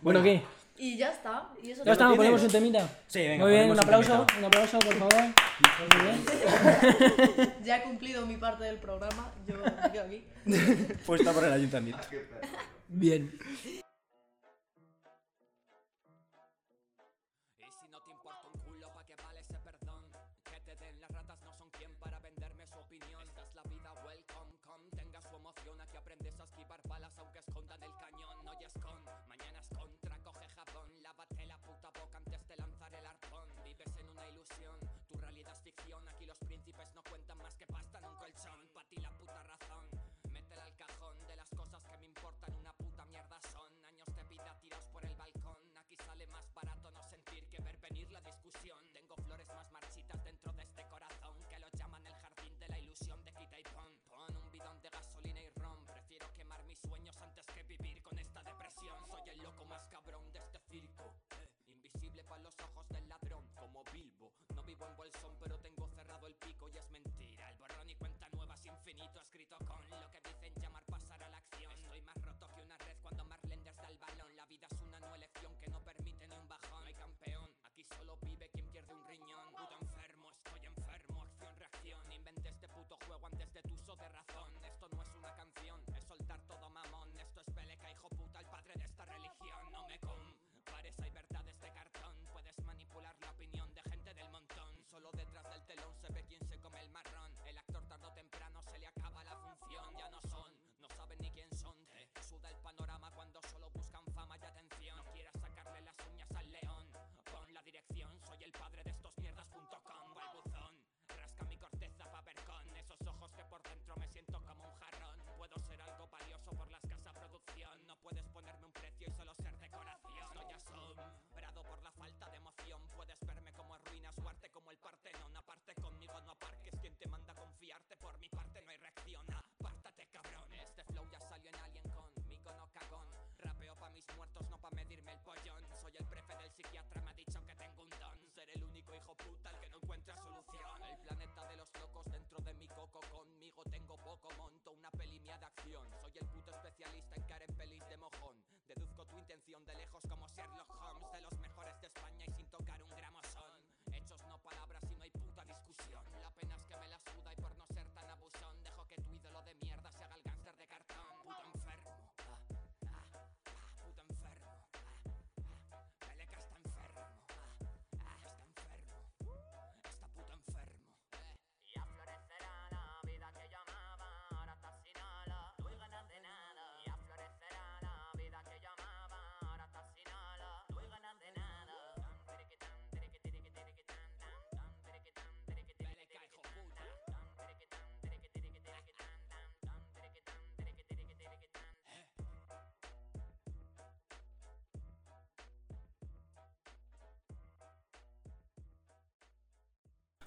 S4: Bueno, ¿qué?
S5: Y ya está. Y eso
S4: Ya estamos,
S3: tienes?
S4: ponemos un temita.
S3: Sí, venga,
S4: Muy bien, un aplauso, un aplauso, por favor. Muy bien. <laughs>
S5: Ya he cumplido mi parte del programa. Yo me quedo aquí.
S3: Puesta por el ayuntamiento.
S7: Qué perro.
S4: Bien.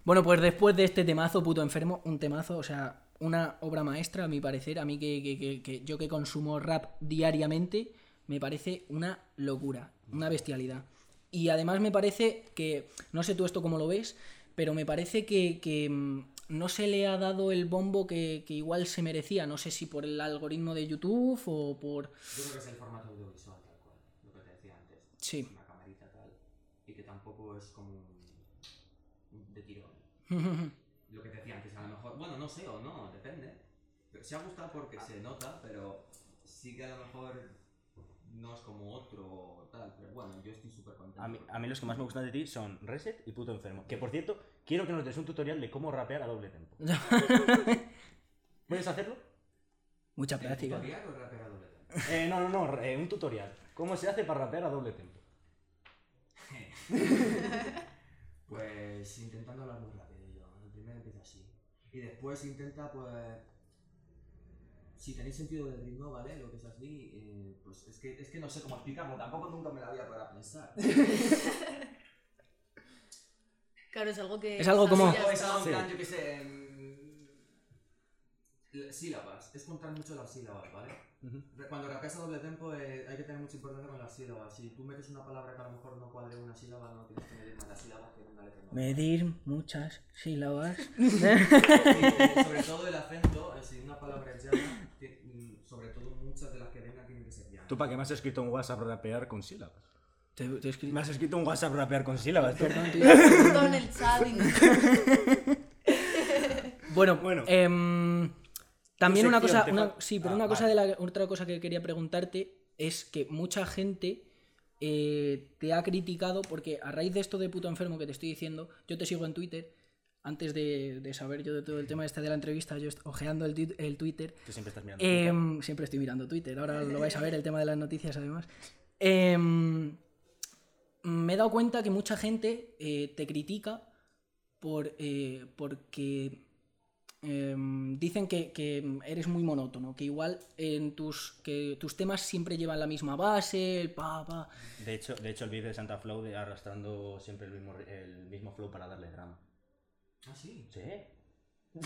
S4: Bueno, pues después de este temazo, puto enfermo, un temazo, o sea, una obra maestra, a mi parecer, a mí que, que- que- que yo que consumo rap diariamente, me parece una locura, una bestialidad. Y además me parece que, no sé tú esto cómo lo ves, pero me parece que, que, mm, no se le ha dado el bombo que, que igual se merecía, no sé si por el algoritmo de YouTube o por...
S7: Yo creo que es el formato audiovisual, tal cual, lo que te decía antes.
S4: Sí.
S7: Una camarita tal. Y que tampoco es como un, un de tirón. <laughs> Lo que te decía antes, a lo mejor, bueno, no sé o no, depende. Pero se ha gustado porque se nota, pero sí que a lo mejor no es como otro o tal. Pero bueno, yo estoy súper contento.
S3: A mí, a mí los que más me gustan de ti son Reset y Puto Enfermo. Que por cierto, quiero que nos des un tutorial de cómo rapear a doble tempo. <laughs> ¿Puedes hacerlo?
S4: Mucha
S7: ¿El
S4: práctica.
S7: tutorial o el rapero doble tempo?
S3: Eh, no, no, no, eh, un tutorial. ¿Cómo se hace para rapear a doble tempo? <laughs>
S7: Pues intentando hablar muy rápido yo. El primero empieza así. Y después intenta, pues. Si tenéis sentido del ritmo, ¿vale? Lo que es así, eh, pues es que, es que no sé cómo explicarlo, tampoco nunca me la había para pensar.
S5: Claro, es algo que.
S4: Es algo como-
S7: es algo en
S3: Sí.
S7: plan, yo qué sé. em, Sílabas, es contar mucho las sílabas, ¿vale? Cuando rapeas a doble tempo eh, hay que tener mucha importancia con las sílabas. Si tú metes una palabra que a lo mejor no cuadre una sílaba, no tienes que medir más las sílabas que una letra. normal.
S4: Medir muchas sílabas. <laughs>
S7: Sí, sobre todo el acento, eh, si una palabra es llana, mm, sobre todo muchas de las que vengan tienen que ser llanas.
S3: ¿Tú para qué me has escrito un WhatsApp rapear con sílabas?
S4: Te-
S3: Me has escrito un WhatsApp rapear con sílabas.
S4: Perdón, tío.
S5: En el chat. y- <laughs>
S4: Bueno,
S3: Bueno.
S4: em, también una cosa, una- sí, pero
S3: Ah,
S4: una cosa
S3: vale.
S4: de la, otra cosa que quería preguntarte es que mucha gente eh, te ha criticado porque a raíz de esto de puto enfermo que te estoy diciendo, yo te sigo en Twitter. Antes de, de saber yo de todo el tema este de la entrevista, yo est- ojeando el, el Twitter,
S3: Tú siempre estás mirando.
S4: Em, siempre estoy mirando Twitter, ahora lo vais a ver, el tema de las noticias además. Em, me he dado cuenta que mucha gente eh, te critica por, eh, porque em, dicen que, que eres muy monótono, que igual en tus, que tus temas siempre llevan la misma base, el pa, pa.
S3: De hecho, de hecho el vídeo de Santa Flow de arrastrando siempre el mismo, el mismo flow para darle drama.
S7: Ah, sí.
S3: Sí. <laughs>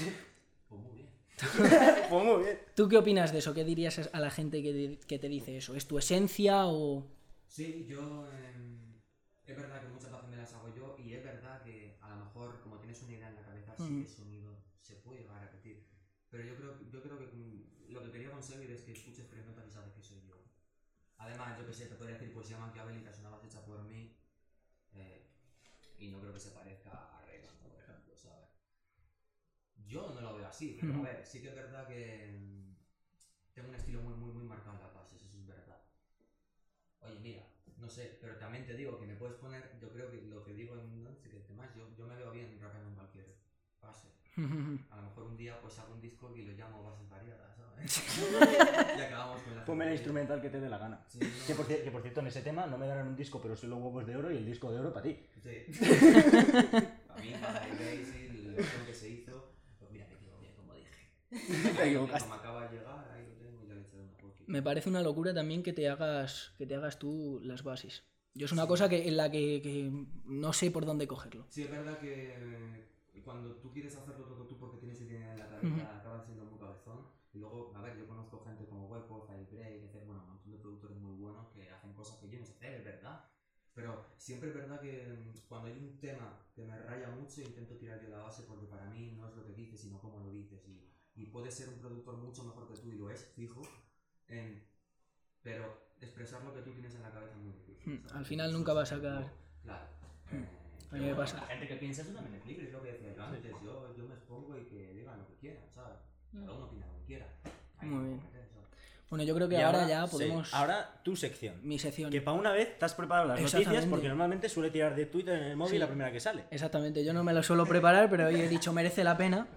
S7: Pues muy bien. <laughs>
S3: pues muy bien.
S4: ¿Tú qué opinas de eso? ¿Qué dirías a la gente que, que te dice eso? ¿Es tu esencia o...?
S7: Sí, yo. em, es verdad que muchas veces me las hago yo y es verdad que a lo mejor, como tienes una idea en la cabeza, sí
S4: Mm.
S7: que el sonido se puede llegar a repetir. Pero yo creo, yo creo que mm, lo que quería conseguir es que escuches notas y sabes que soy yo. Además, yo que sé, te podría decir poesía maquiavélica, es una base hecha por mí. eh, y no creo que se parezca a Reagan, por ejemplo, ¿sabes? Yo no lo veo así, pero a ver, sí que es verdad que mm, tengo un estilo muy, muy, muy marcado en las bases, eso es verdad. Oye, mira, no sé, pero también te digo que me puedes poner, yo creo que lo que digo en no sé qué temas, yo, yo me veo bien rapeando en cualquier base. A lo mejor un día pues hago un disco y lo llamo bases variadas, ¿sabes? <laughs> y acabamos con la
S3: Ponme
S7: tontería.
S3: instrumental que te dé la gana.
S7: Sí, no,
S3: Que por,
S7: sí.
S3: que por cierto, en ese tema no me darán un disco, pero sí los huevos de oro y el disco de oro para ti.
S7: Sí. <laughs> A mí, para el Daisy, la canción que se hizo, pues mira, me equivoqué, como dije.
S3: Te equivocaste.
S7: Como acaba de llegar, ahí lo tengo y ya le echaré una poquita.
S4: Me parece una locura también que te hagas, que te hagas tú las bases. Yo es una cosa que, en la que, que no sé por dónde cogerlo.
S7: Sí, es verdad que eh, cuando tú quieres hacerlo todo tú porque tienes idea en la cabeza, acabas siendo muy cabezón. Y luego, a ver, yo conozco gente como Hueco, Break, etc. Bueno, un montón de productores muy buenos que hacen cosas que yo no sé hacer, es verdad. Pero siempre es verdad que mm, cuando hay un tema que me raya mucho, intento tirar yo la base porque para mí no es lo que dices, sino cómo lo dices. Y, y puedes ser un productor mucho mejor que tú, y lo es, fijo, en- pero expresar lo que tú tienes en la cabeza es muy difícil.
S4: Mm,
S7: ¿sabes?
S4: al final nunca va a sacar-
S7: Claro.
S4: Mm. A mí me
S7: bueno,
S4: pasa.
S7: La gente que piensa eso también es libre, es lo que decía yo antes. Yo, yo me expongo y que digan lo que quieran, ¿sabes? Cada uno opina lo que quiera. Ahí
S4: Muy bien. Bueno, yo creo que
S3: Y
S4: ahora, ya
S3: sí,
S4: podemos...
S3: ahora tu sección.
S4: Mi sección.
S3: Que para una vez te has preparado las noticias porque normalmente suele tirar de Twitter en el móvil
S4: Sí.
S3: la primera que sale.
S4: Exactamente, yo no me lo suelo preparar, pero hoy he dicho merece la pena.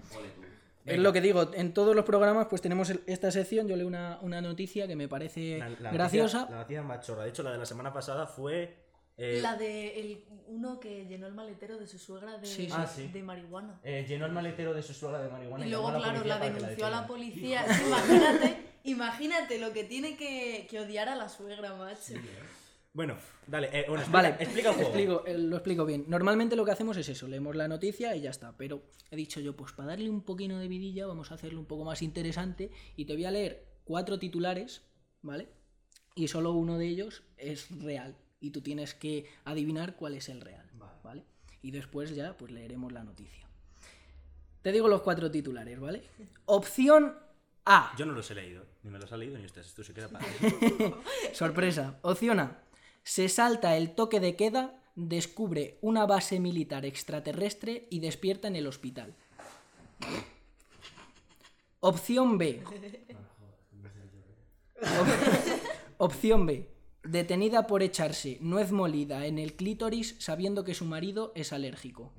S4: Es lo que digo, en todos los programas pues tenemos esta sección, yo leo una, una noticia que me parece
S3: La- la
S4: graciosa.
S3: Noticia, la noticia más chorra. De hecho, la de la semana pasada fue. Eh,
S5: La de el, uno que llenó el maletero de su suegra de,
S4: Sí, sí.
S3: Ah, sí.
S5: de marihuana.
S3: eh, llenó el maletero de su suegra de marihuana
S5: Y
S3: y,
S5: luego, claro, la denunció a la policía. Sí, <laughs> imagínate, imagínate lo que tiene que, que odiar a la suegra, macho.
S7: Sí, ¿eh?
S3: Bueno, dale, eh, bueno, explica,
S4: Vale,
S3: explica el juego.
S4: explico, eh, lo explico bien. Normalmente lo que hacemos es eso, leemos la noticia y ya está. Pero he dicho yo, pues para darle un poquito de vidilla, vamos a hacerlo un poco más interesante y te voy a leer cuatro titulares, ¿vale? Y solo uno de ellos es real. Y tú tienes que adivinar cuál es el real, ¿vale? Y después ya, pues leeremos la noticia. Te digo los cuatro titulares, ¿vale? Opción A.
S3: Yo no los he leído, ni me los ha leído ni ustedes, esto se queda para
S4: Sorpresa. Opción A. Se salta el toque de queda, descubre una base militar extraterrestre y despierta en el hospital. Opción B. <laughs> Op- <laughs> Opción B. Detenida por echarse nuez molida en el clítoris sabiendo que su marido es alérgico.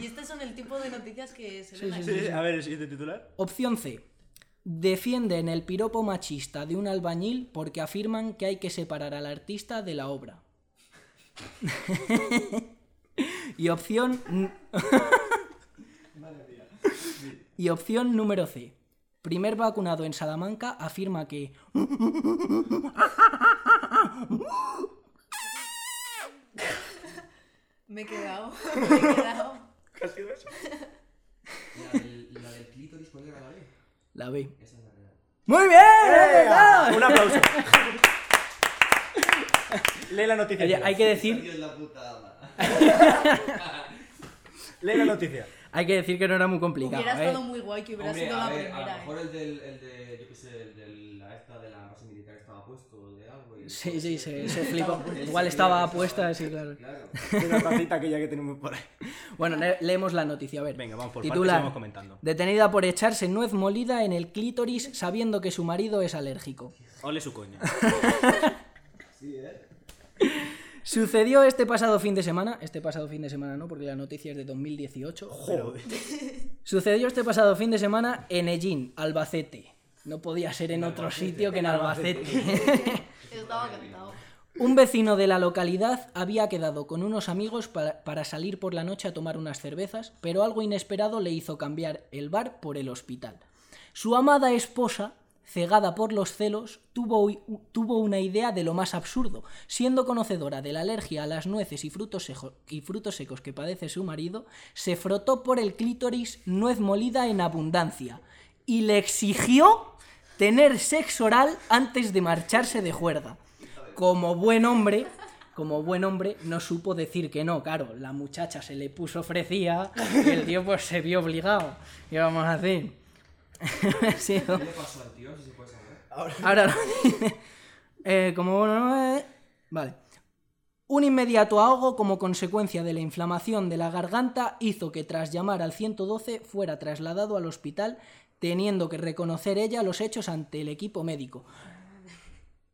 S5: Y este son el tipo de noticias que se ven
S4: sí,
S5: aquí.
S4: sí, sí.
S3: A ver, el siguiente titular.
S4: Opción C. Defienden el piropo machista de un albañil porque afirman que hay que separar al artista de la obra. <laughs> y opción. <laughs> y opción número C. Primer vacunado en Salamanca afirma que.
S5: Me he quedado. <laughs> Me he quedado.
S7: La del, la del clítoris, ¿cuál era la B?
S4: La B.
S7: Esa es la real.
S4: ¡Muy bien!
S3: Un aplauso. Lee la noticia.
S4: Oye, hay que decir. <laughs>
S3: Lee la noticia.
S4: Hay que decir que no era muy complicado.
S5: Hubiera
S4: ¿eh?
S5: estado muy guay que hubiera
S7: Hombre,
S5: sido
S7: a
S5: la
S7: ver, a lo
S5: primera.
S7: mejor
S5: ¿eh?
S7: el del, el de, yo qué sé, el de la esta de la base militar estaba puesto de algo y...
S4: Sí, sí, se, se flipó. <laughs> Igual estaba puesta, sí, claro.
S7: Claro.
S3: La tacita aquella que tenemos por ahí.
S4: Bueno, le- leemos la noticia, a ver.
S3: Venga, vamos por partes
S4: Titular.
S3: vamos comentando.
S4: Detenida por echarse nuez molida en el clítoris sabiendo que su marido es alérgico.
S3: Ole su coño. <laughs>
S7: Sí, ¿eh?
S4: Sucedió este pasado fin de semana, este pasado fin de semana no, porque la noticia es de 2018. pero-
S3: Joder.
S4: Sucedió este pasado fin de semana en Ellín, Albacete. No podía ser en otro sitio que en Albacete.
S5: Estaba cantado.
S4: Un vecino de la localidad había quedado con unos amigos para, para salir por la noche a tomar unas cervezas, pero algo inesperado le hizo cambiar el bar por el hospital. Su amada esposa, cegada por los celos, tuvo, una idea de lo más absurdo. Siendo conocedora de la alergia a las nueces y frutos, sejo- y frutos secos que padece su marido, se frotó por el clítoris nuez molida en abundancia y le exigió tener sexo oral antes de marcharse de juerga. Como buen hombre, como buen hombre, no supo decir que no. Claro, la muchacha se le puso ofrecía y el tío pues se vio obligado. ¿Qué vamos a hacer? <laughs> Sí, ¿no?
S7: ¿Qué le pasó al tío, si se puede saber?
S4: Ahora. <laughs> Eh, como bueno, eh, Vale. Un inmediato ahogo como consecuencia de la inflamación de la garganta hizo que tras llamar al 112 fuera trasladado al hospital teniendo que reconocer ella los hechos ante el equipo médico.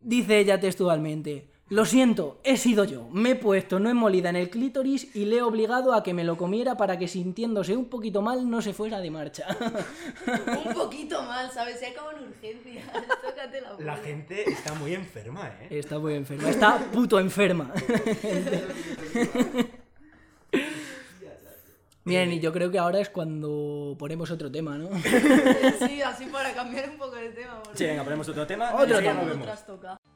S4: Dice ella textualmente, lo siento, he sido yo, me he puesto no molida en el clítoris y le he obligado a que me lo comiera para que sintiéndose un poquito mal no se fuera de marcha. <laughs>
S5: Un poquito mal, ¿sabes? Se acabó en urgencia. <laughs> Tócate la
S3: La
S5: polla.
S3: gente está muy enferma, ¿eh?
S4: Está muy enferma, está puto enferma. <laughs> Bien, y yo creo que ahora es cuando ponemos otro tema, ¿no?
S5: Sí, así para cambiar un poco de tema. porque
S3: Sí, venga, ponemos otro tema.
S4: Otro tema.
S3: nos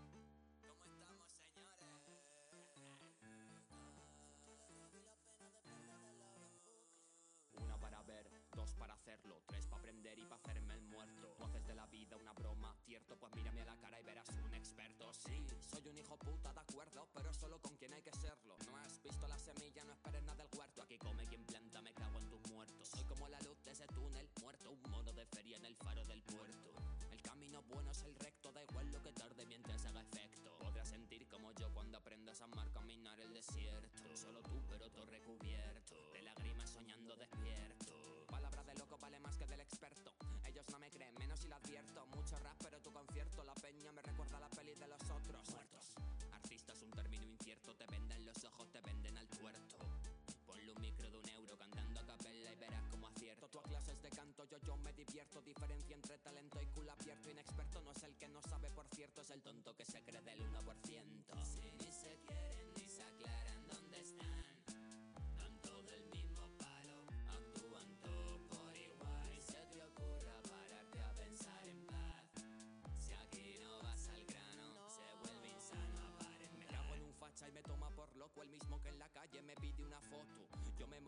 S6: desierto. Solo tú, pero todo recubierto. De lágrimas soñando despierto. Palabra de loco vale más que del experto. Ellos no me creen, menos si lo advierto. Mucho rap, pero tu concierto. La peña me recuerda a la peli de los otros. Muertos. Artista es un término incierto. Te venden los ojos, te venden al tuerto. Ponle un micro de un euro cantando a capella y verás como acierto. Tú a clases de canto, yo yo me divierto. Diferencia entre talento y culo abierto. Inexperto no es el que no sabe, por cierto, es el tonto que se cree del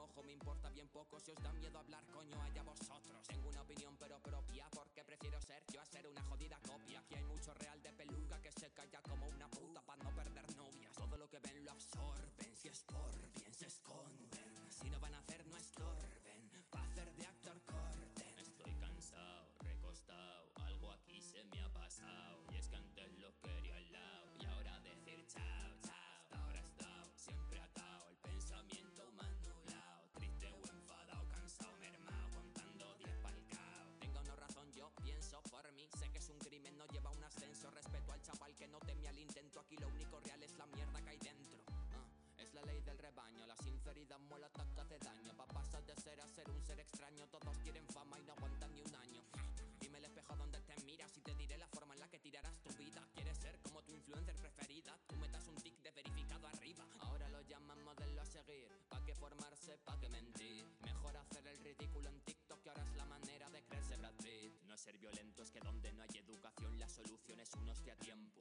S6: ojo, me importa bien poco. Si os da miedo hablar, coño, allá vosotros. Tengo una opinión pero propia, porque prefiero ser yo a ser una jodida copia. Aquí hay mucho real de peluca que se calla como una puta para no perder novias. Todo lo que ven lo absorben. Si es por bien, se esconden. Si no van a hacer,
S13: que
S6: no teme al intento. Aquí lo único real es la mierda que hay dentro. Ah, es la ley del rebaño, la sinceridad mola hasta que hace daño. Pa' pasar de ser a ser un ser extraño, todos quieren fama y no aguantan ni un año. Dime el espejo donde te miras y te diré la forma en la que tirarás tu vida. Quieres ser como tu influencer preferida, tú metas un tic de verificado arriba. Ahora lo llaman modelo a seguir, pa' que formarse, pa' que mentir. Mejor hacer el ridículo en TikTok que ahora es la manera de creerse Brad.
S13: No es ser violento, es que donde no hay educación la solución es un hostia tiempo.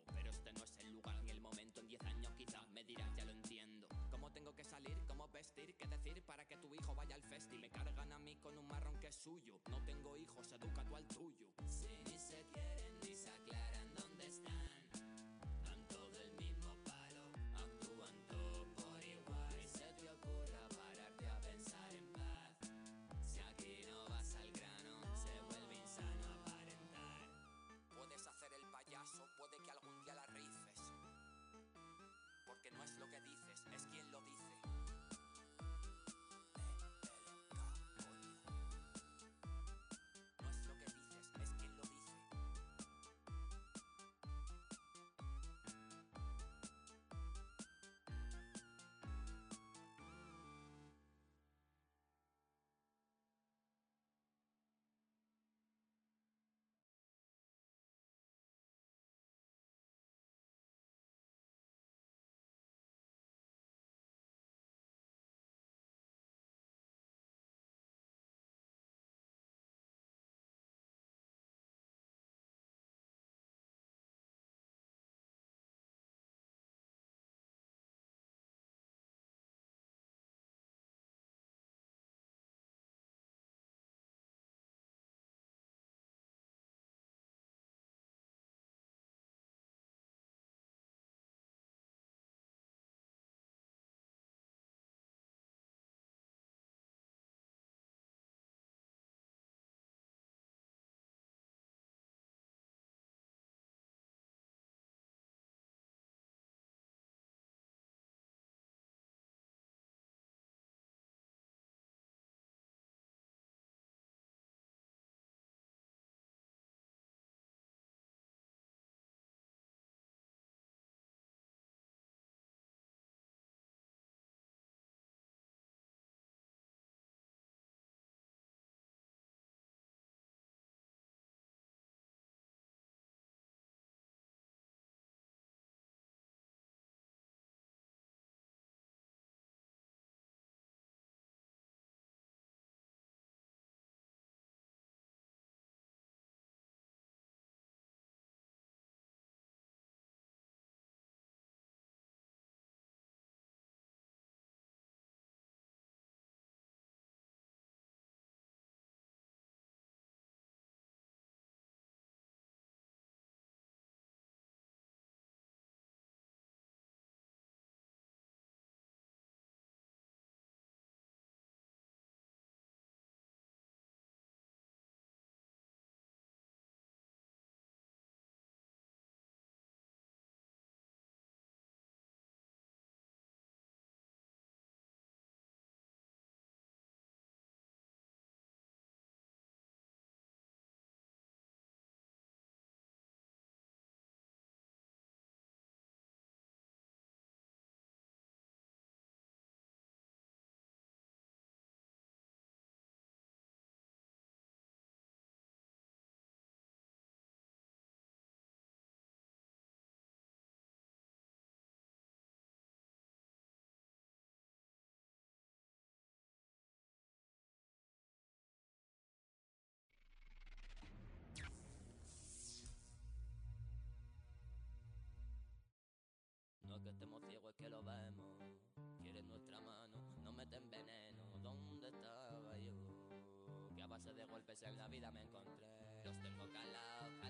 S13: El lugar ni el momento. En 10 años quizás me dirás, ya lo entiendo.
S6: ¿Cómo tengo que salir? ¿Cómo vestir? ¿Qué decir para que tu hijo vaya al festi? Me cargan a mí con un marrón que es suyo. No tengo hijos, educa tú al tuyo.
S13: Si ni se quieren estemos ciegos es que lo vemos. Quieren nuestra mano, nos meten veneno.
S6: ¿Dónde estaba yo? Que a base de golpes en la vida me encontré. Los tengo calados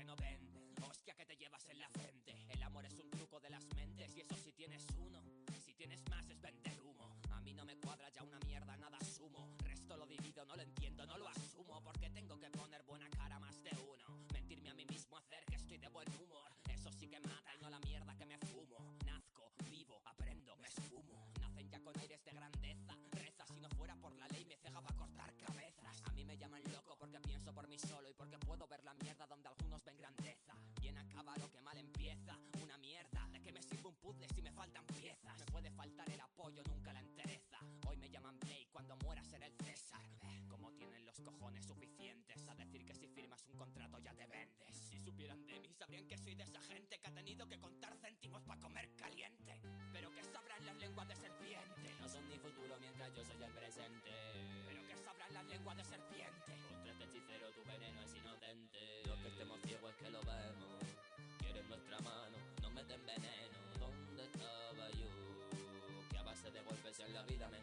S6: que no ven. Hostia que te llevas en la frente. El amor es un truco de las mentes y eso si tienes uno. Si tienes más es vender humo. A mí no me cuadra ya una mierda, nada sumo. Resto lo divido, no lo entiendo, no lo asumo. Porque tengo que poner buena cara más de uno. Mentirme a mí mismo, hacer que estoy de buen humor. Eso sí que mata y no la mierda cojones suficientes a decir que si firmas un contrato ya te vendes. Si supieran de mí, sabrían que soy de esa gente que ha tenido que contar céntimos para comer caliente. Pero que sabrán las lenguas de serpiente. No son mi futuro mientras yo soy el presente. Pero que sabrán las lenguas de serpiente. Contra este hechicero tu veneno es inocente. Lo que estemos ciegos es que lo vemos. Quieren nuestra mano, no meten veneno. ¿Dónde estaba yo? Que a base de golpes en la vida me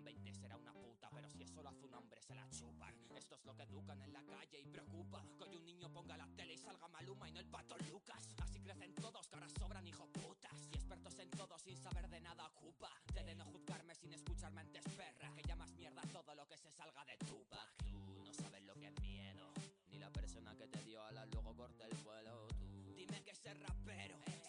S6: con 20 será una puta, pero si eso lo hace un hombre se la chupan. Esto es lo que educan en la calle y preocupa. Que hoy un niño ponga la tele y salga Maluma y no el pato Lucas. Así crecen todos, que ahora sobran hijos putas. Y expertos en todo sin saber de nada ocupa. Te de no juzgarme sin escucharme antes perra. Que llamas mierda todo lo que se salga de Tupac. Tú no sabes lo que es miedo. Ni la persona que te dio alas luego corta el vuelo. Tú. Dime que ser rapero. Si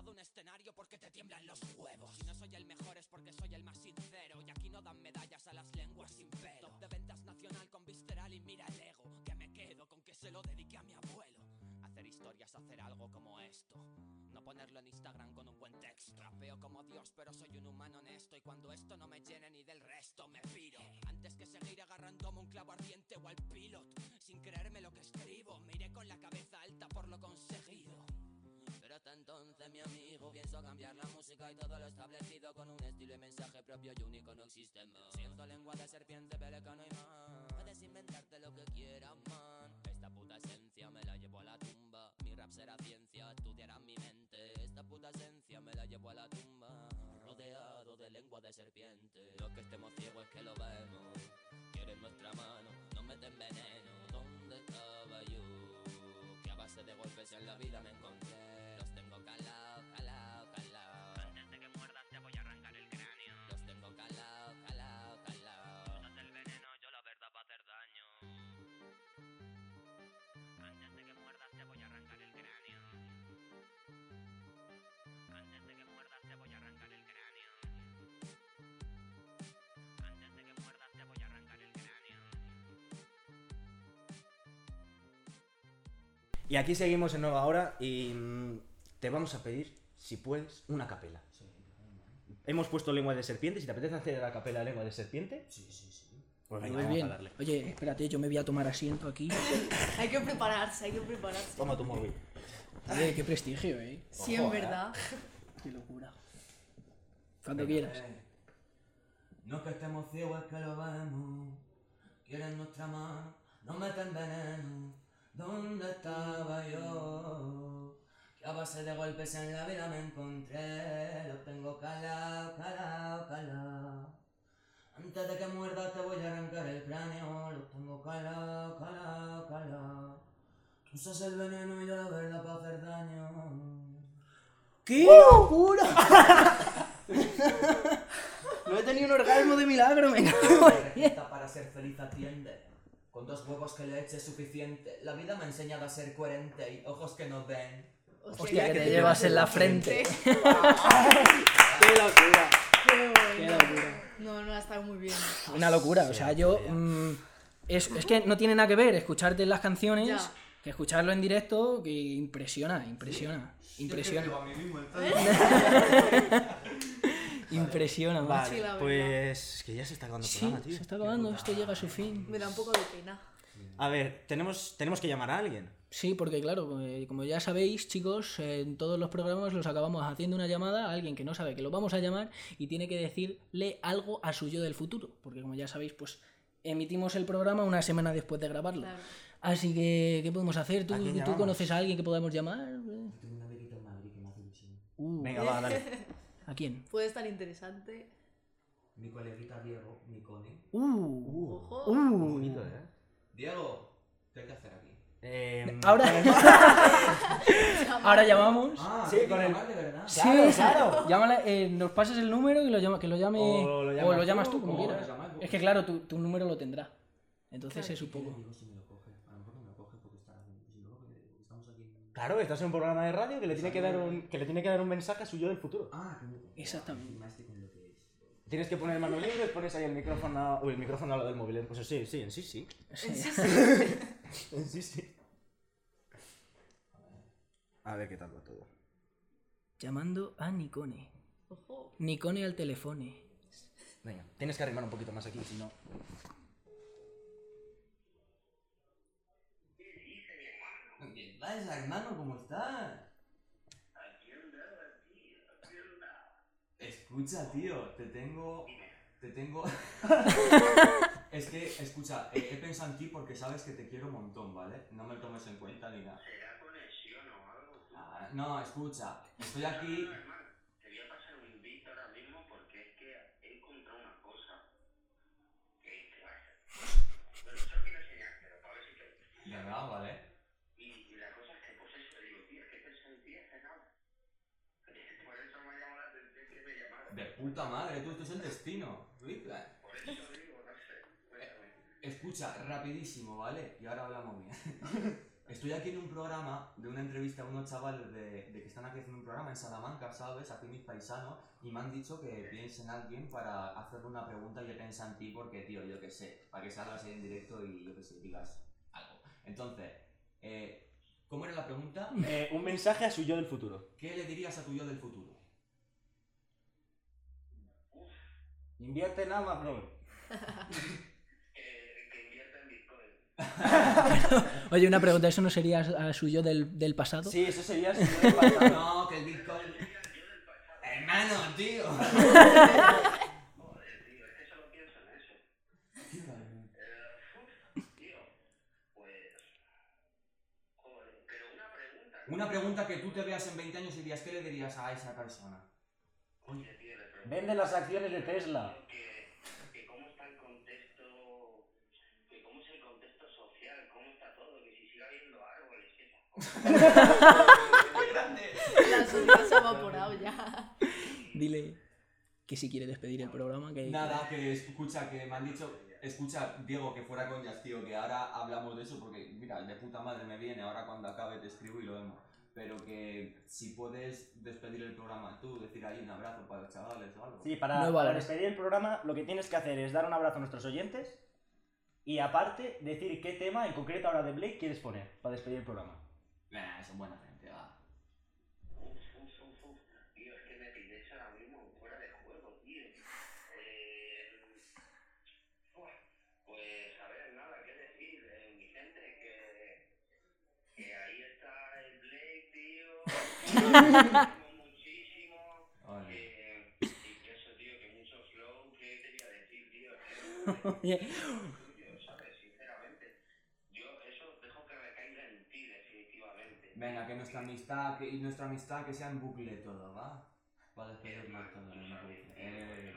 S6: pisado un escenario porque te tiemblan los huevos. Si no soy el mejor es porque soy el más sincero. Y aquí no dan medallas a las lenguas sin pelo. Top de ventas nacional con visceral y mira el ego. Que me quedo con que se lo dedique a mi abuelo. Hacer historias, hacer algo como esto. No ponerlo en Instagram con un buen texto. Rapeo como Dios, pero soy un humano honesto. Y cuando esto no me llene ni del resto, me piro. Antes que seguir agarrándome un clavo ardiente o al pilot. Sin creerme lo que escribo, me iré con la cabeza alta por lo conseguido. Pero entonces, mi amigo, pienso cambiar la música y todo lo establecido con un estilo y mensaje propio y único no existe más. Siento lengua de serpiente, peleca no hay más. Puedes inventarte lo que quieras, man. Esta puta esencia me la llevo a la tumba. Mi rap será ciencia, estudiarás mi mente. Esta puta esencia me la llevo a la tumba. Rodeado de lengua de serpiente. Lo que estemos ciegos es que lo vemos. Quieren nuestra mano, nos meten veneno. ¿Dónde estaba yo? Que a base de golpes en la vida me encontré.
S3: Y aquí seguimos en Nueva Hora y mm, te vamos a pedir, si puedes, una capela. Hemos puesto lengua de serpiente, si te apetece hacer la capela de lengua de serpiente.
S7: Sí, sí, sí.
S3: Pues venga,
S4: Muy
S3: vamos
S4: bien.
S3: a darle.
S4: Oye, espérate, yo me voy a tomar asiento aquí. <laughs>
S5: Hay que prepararse, hay que prepararse.
S3: Toma tu móvil.
S4: Oye, qué prestigio, ¿eh?
S5: Sí, en verdad.
S4: Qué locura. Cuando quieras.
S7: Eh, No es que estemos ciegos, es que lo vemos. Quieren nuestra mano, nos meten veneno. ¿Dónde estaba yo? Que a base de golpes en la vida me encontré. Lo tengo calao, calao, calao. Antes de que muerda te voy a arrancar el cráneo. Lo tengo calao, calao, calao. Usas el veneno y yo la verdad para hacer daño.
S4: ¡Qué locura! <laughs> no he tenido un orgasmo de milagro, me cago
S7: para ser feliz atiende. Con dos huevos que le eches suficiente. La vida me ha enseñado a ser coherente y ojos que no ven.
S4: Hostia, que te llevas en la frente. <laughs>
S5: ¡Qué
S4: locura!
S5: Qué bueno.
S4: Qué locura.
S5: No, no, ha estado muy bien.
S4: Una locura, o sea, yo... mm, es, es que no tiene nada que ver escucharte las canciones
S5: Ya.
S4: que escucharlo en directo, que impresiona, impresiona, impresiona. <laughs> Impresiona,
S3: Vale.
S5: Sí,
S3: pues que ya se está acabando el
S4: Sí,
S3: programa, tío.
S4: se está acabando, esto llega a su fin.
S5: Me da un poco de pena.
S3: A ver, tenemos, tenemos que llamar a alguien.
S4: Sí, porque claro, eh, como ya sabéis, chicos, eh, en todos los programas los acabamos haciendo una llamada a alguien que no sabe que lo vamos a llamar y tiene que decirle algo a su yo del futuro. Porque como ya sabéis, pues emitimos el programa una semana después de grabarlo.
S5: Claro.
S4: Así que, ¿qué podemos hacer? ¿Tú,
S3: ¿A quién
S4: ¿tú conoces a alguien que podamos llamar?
S7: Tengo una en Madrid que me hace ilusión.
S4: uh,
S3: Venga, va, dale. <laughs>
S4: ¿A quién?
S5: Puede estar interesante.
S7: Mi coleguita Diego, mi cone.
S4: Uh,
S5: Ojo.
S4: uh.
S3: Bonito, ¿eh?
S7: Diego, ¿qué hay que hacer aquí?
S3: Eh, <laughs>
S4: Ahora, <laughs> ahora llamamos.
S7: Ah,
S3: Sí, con el-
S7: de verdad.
S4: Sí,
S3: Claro, claro.
S4: Llámale, eh, nos pasas el número y lo llama, que lo llame.
S3: O lo llamas
S4: o lo llamas
S3: tú,
S4: tú, como
S7: o
S4: quieras.
S7: llamas tú.
S4: Es que claro, tu, tu número lo tendrá. Entonces
S5: Claro.
S4: es un
S7: ¿Qué le
S4: poco.
S7: digo si me lo mejor no me lo coge porque está si me lo coge, le digo, estamos aquí en...
S3: Claro, estás en un programa de radio que le tiene que dar un, que le tiene que dar un mensaje a su yo del futuro.
S7: Ah, que
S4: Exactamente.
S3: Tienes que poner manos libres, pones ahí el micrófono, o el micrófono a lo del móvil. Pues sí, sí, en sí, sí.
S4: Sí. <laughs>
S3: En sí, sí. A ver qué tal va todo.
S4: Llamando a Nikone.
S5: Ojo.
S4: Nikone al teléfono.
S3: Venga, tienes que arrimar un poquito más aquí, si no.
S7: ¿Qué pasa, hermano? ¿Cómo estás? Escucha, tío, te tengo. Te tengo. <laughs> es que, escucha, eh, he pensado en ti porque sabes que te quiero un montón, ¿vale? No me tomes en cuenta ni nada.
S14: ¿Será conexión o algo?
S7: Ah, no, escucha, estoy aquí.
S14: No, hermano, te voy a pasar un beat ahora mismo porque es que he encontrado una cosa que te va a hacer. Pero solo quiero enseñártelo para ver si te...
S7: Venga, ¿vale?
S14: Y, y la cosa es que, pues eso, digo, tío, es que pensé en ti hace nada. Por eso me ha llamado la atención que me llamaron.
S7: De puta madre, tú, esto es el destino. ¿viste?
S14: Por eso digo, no sé. Cuéntame.
S7: Escucha, rapidísimo, ¿vale? Y ahora hablamos <laughs> bien. Estoy aquí en un programa de una entrevista a unos chavales de, de que están aquí haciendo un programa en Salamanca, ¿sabes? Aquí mis paisanos. Y me han dicho que piensen en alguien para hacerle una pregunta y he pensado en ti porque, tío, yo qué sé, para que salgas ahí en directo y yo qué sé, digas algo. Entonces, eh, ¿cómo era la pregunta?
S3: Eh, un mensaje a su yo del futuro.
S7: ¿Qué le dirías a tu yo del futuro?
S3: Invierte en Amazon.
S14: Que, que invierta en Bitcoin. <laughs>
S4: Oye, una pregunta, ¿eso no sería a su yo del, del pasado?
S3: Sí, eso sería su yo del <laughs> pasado.
S7: No, que el Bitcoin. Hermano, tío.
S14: Joder, tío, es que solo pienso en eso. Eh, uf, tío, pues... Joder, pero una pregunta.
S7: Una pregunta que tú te veas en 20 años y dirías, ¿qué le dirías a esa persona?
S14: Oye,
S3: Vende las acciones de Tesla.
S14: que, que cómo está el contexto... Que cómo es el contexto social, cómo está todo, que si sigue habiendo árboles, que. <laughs>
S5: La se ha evaporado ya.
S4: Dile que si quiere despedir el programa, que...
S7: Nada, que escucha, que me han dicho, escucha, Diego, que fuera coñas, tío, que ahora hablamos de eso porque, mira, de puta madre me viene, ahora cuando acabe te escribo y lo vemos. Pero que si puedes despedir el programa tú, decir ahí un abrazo para los chavales o algo.
S3: Sí, para,
S4: Nueva
S3: para despedir el programa, lo que tienes que hacer es dar un abrazo a nuestros oyentes y aparte decir qué tema en concreto ahora de Blake quieres poner para despedir el programa.
S7: Nah, son buena gente, va.
S14: Uf, uf, uf, uf. Tío, es que me pides ahora mismo fuera de juego, tío. Eh, buah, pues, a ver, nada, qué decir, eh, mi gente, que, que ahí está el Blake, tío. Queremos muchísimo.
S7: Vale.
S14: Eh, y que eso, tío, que mucho flow, ¿qué te voy a decir, tío? Es
S4: Oye,
S14: que, tuyo, ¿sabes? Sinceramente. Yo eso dejo que recaiga en ti,
S7: Venga, que nuestra amistad, que, y nuestra amistad que sea en bucle todo, ¿va? Para despedirnos todo. Eh...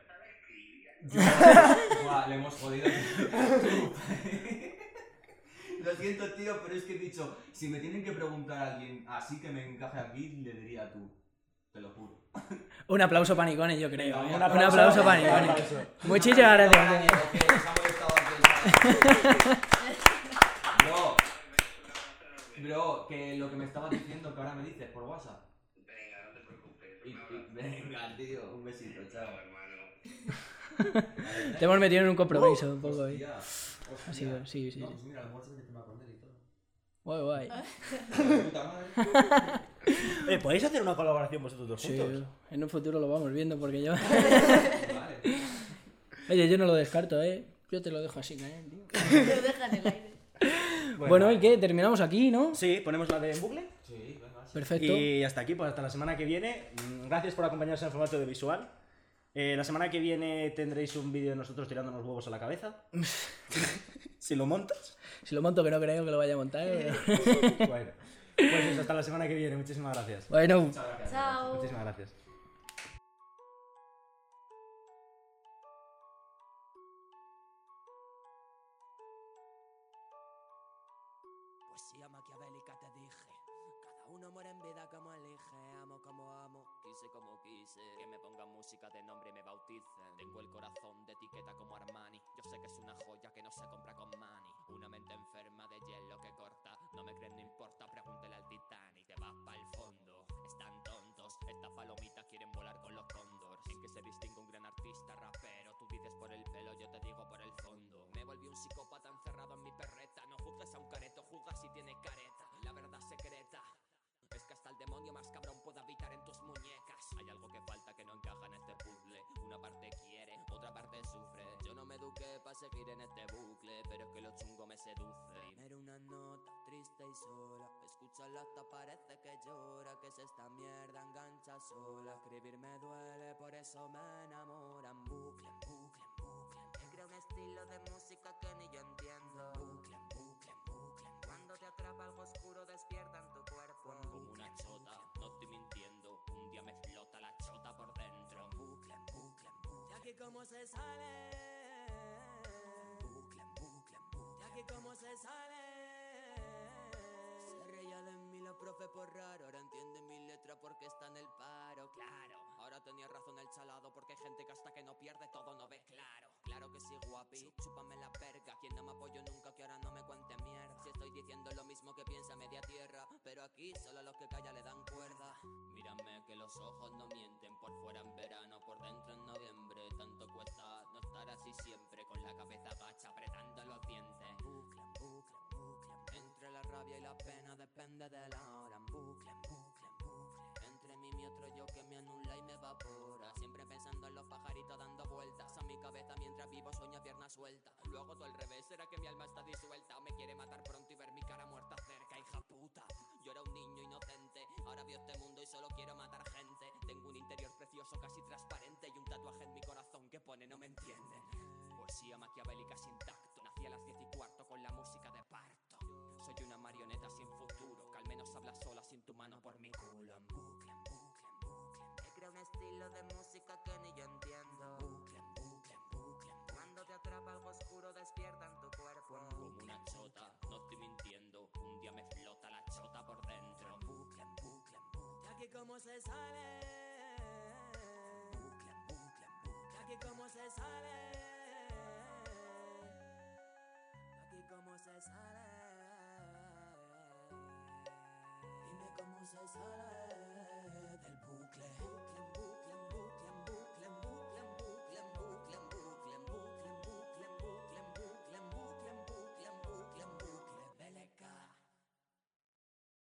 S14: Estaba <laughs> escribiendo.
S7: Buah, le hemos jodido. <laughs> Lo siento, tío, pero es que he dicho, si me tienen que preguntar a alguien así que me encaje aquí, le diría tú. Te lo juro.
S4: un aplauso para Nikone, yo creo.
S7: Venga,
S4: ¿eh?
S7: un
S4: Un
S7: aplauso.
S4: aplauso para
S3: Un aplauso.
S4: Muchísimas gracias.
S7: Bro, bro, que lo que me estabas diciendo que ahora me dices por WhatsApp.
S14: Venga, no te preocupes.
S7: Y-
S14: un
S7: y-
S14: abrazo.
S7: venga, tío, un besito, chao.
S14: hermano.
S4: Te hemos metido en un compromiso un poco, ¿eh?
S7: Hostia,
S4: Ha sido,
S7: hostia.
S4: sí, sí,
S7: No,
S4: sí.
S7: pues mira, a lo mejor se me toma con él y todo.
S4: Guay, guay.
S7: De puta madre.
S3: Eh, ¿Podéis hacer una colaboración vosotros dos
S4: Sí,
S3: juntos?
S4: en un futuro lo vamos viendo porque yo. <laughs> Oye, yo no lo descarto, ¿eh? Yo te lo dejo así, ¿eh? <laughs> tío.
S5: Lo deja en el aire.
S4: Bueno, ¿y qué? Terminamos aquí, ¿no?
S3: Sí, ponemos la de en bucle.
S7: Sí, venga.
S4: Perfecto.
S3: Y hasta aquí, pues hasta la semana que viene. Mm, Gracias por acompañarnos en el formato de visual. Eh, la semana que viene tendréis un vídeo de nosotros tirándonos huevos a la cabeza. <laughs> si lo montas.
S4: Si lo monto, que no creo que lo vaya a montar. pero-
S3: Bueno, pues eso, hasta la semana que viene. Muchísimas gracias.
S4: bueno,
S5: Chao.
S3: Muchísimas gracias.
S8: Como
S6: Armani. Yo sé que es una joya que no se compra con money. Una mente enferma de hielo que corta. No me creen, no importa, pregúntele al Titanic. Te vas para el fondo, están tontos. Estas palomitas quieren volar con los cóndors. En que se distingue un gran artista rapero. Tú dices por el pelo, yo te digo por el fondo. Me volví un psicópata encerrado en mi perreta. No juzgues a un careto, juzga si tiene careta. La verdad secreta. Es que hasta el demonio más cabrón puede habitar en tus muñecas. Hay algo que falta que no encaja en este puzzle. Una parte sufre. Yo no me eduqué para seguir en este bucle, pero es que lo chungo me seduce.
S8: Primero una nota triste y sola. Escucharla hasta parece que llora. Que es esta mierda engancha sola. Escribir me duele, por eso me enamoran. Bucle, bucle, bucle. He creado un estilo de música que ni yo entiendo. Bucle, bucle, bucle. Cuando te atrapa algo oscuro, despierta aquí cómo se sale. Bucle, en bucle. De aquí cómo se sale. Se reía de mí la profe por raro. Ahora entiende mi letra porque está en el paro. Claro, tenía razón el chalado porque hay gente que hasta que no pierde todo no ve claro. Claro que sí, guapi. Chúpame la perca. Quien no me apoyó nunca que ahora no me cuente mierda. Si estoy diciendo lo mismo que piensa media tierra. Pero aquí solo a los que callan le dan cuerda.
S6: Mírame que los ojos no mienten. Por fuera en verano, por dentro en noviembre. Tanto cuesta no estar así siempre. Con la cabeza gacha, apretando los dientes.
S8: bucle, en bucle, en bucle, en bucle. Entre la rabia y la pena depende de la hora. En me anula y me evapora. Siempre pensando en los pajaritos dando vueltas a mi cabeza mientras vivo sueño pierna suelta.
S6: Lo hago todo al revés, será que mi alma está disuelta me quiere matar pronto y ver mi cara muerta cerca, hija puta. Yo era un niño inocente, ahora veo este mundo y solo quiero matar gente. Tengo un interior precioso, casi transparente y un tatuaje en mi corazón que pone no me entienden. Poesía maquiavélica sin tacto, nací a las 10 y cuarto con la música de parto. Soy una marioneta sin futuro, que al menos habla sola sin tu mano por mi culo.
S8: Estilo de música que ni yo entiendo. Bucle, en bucle, en bucle, en bucle. Cuando te atrapa algo oscuro, despierta en tu cuerpo.
S6: Como una chota, no estoy mintiendo. Un día me explota la chota por dentro.
S8: bucle, en bucle, en bucle. De aquí cómo se sale. Bucle, en bucle, en bucle. De aquí cómo se sale. Aquí cómo se sale. Dime cómo se sale del bucle.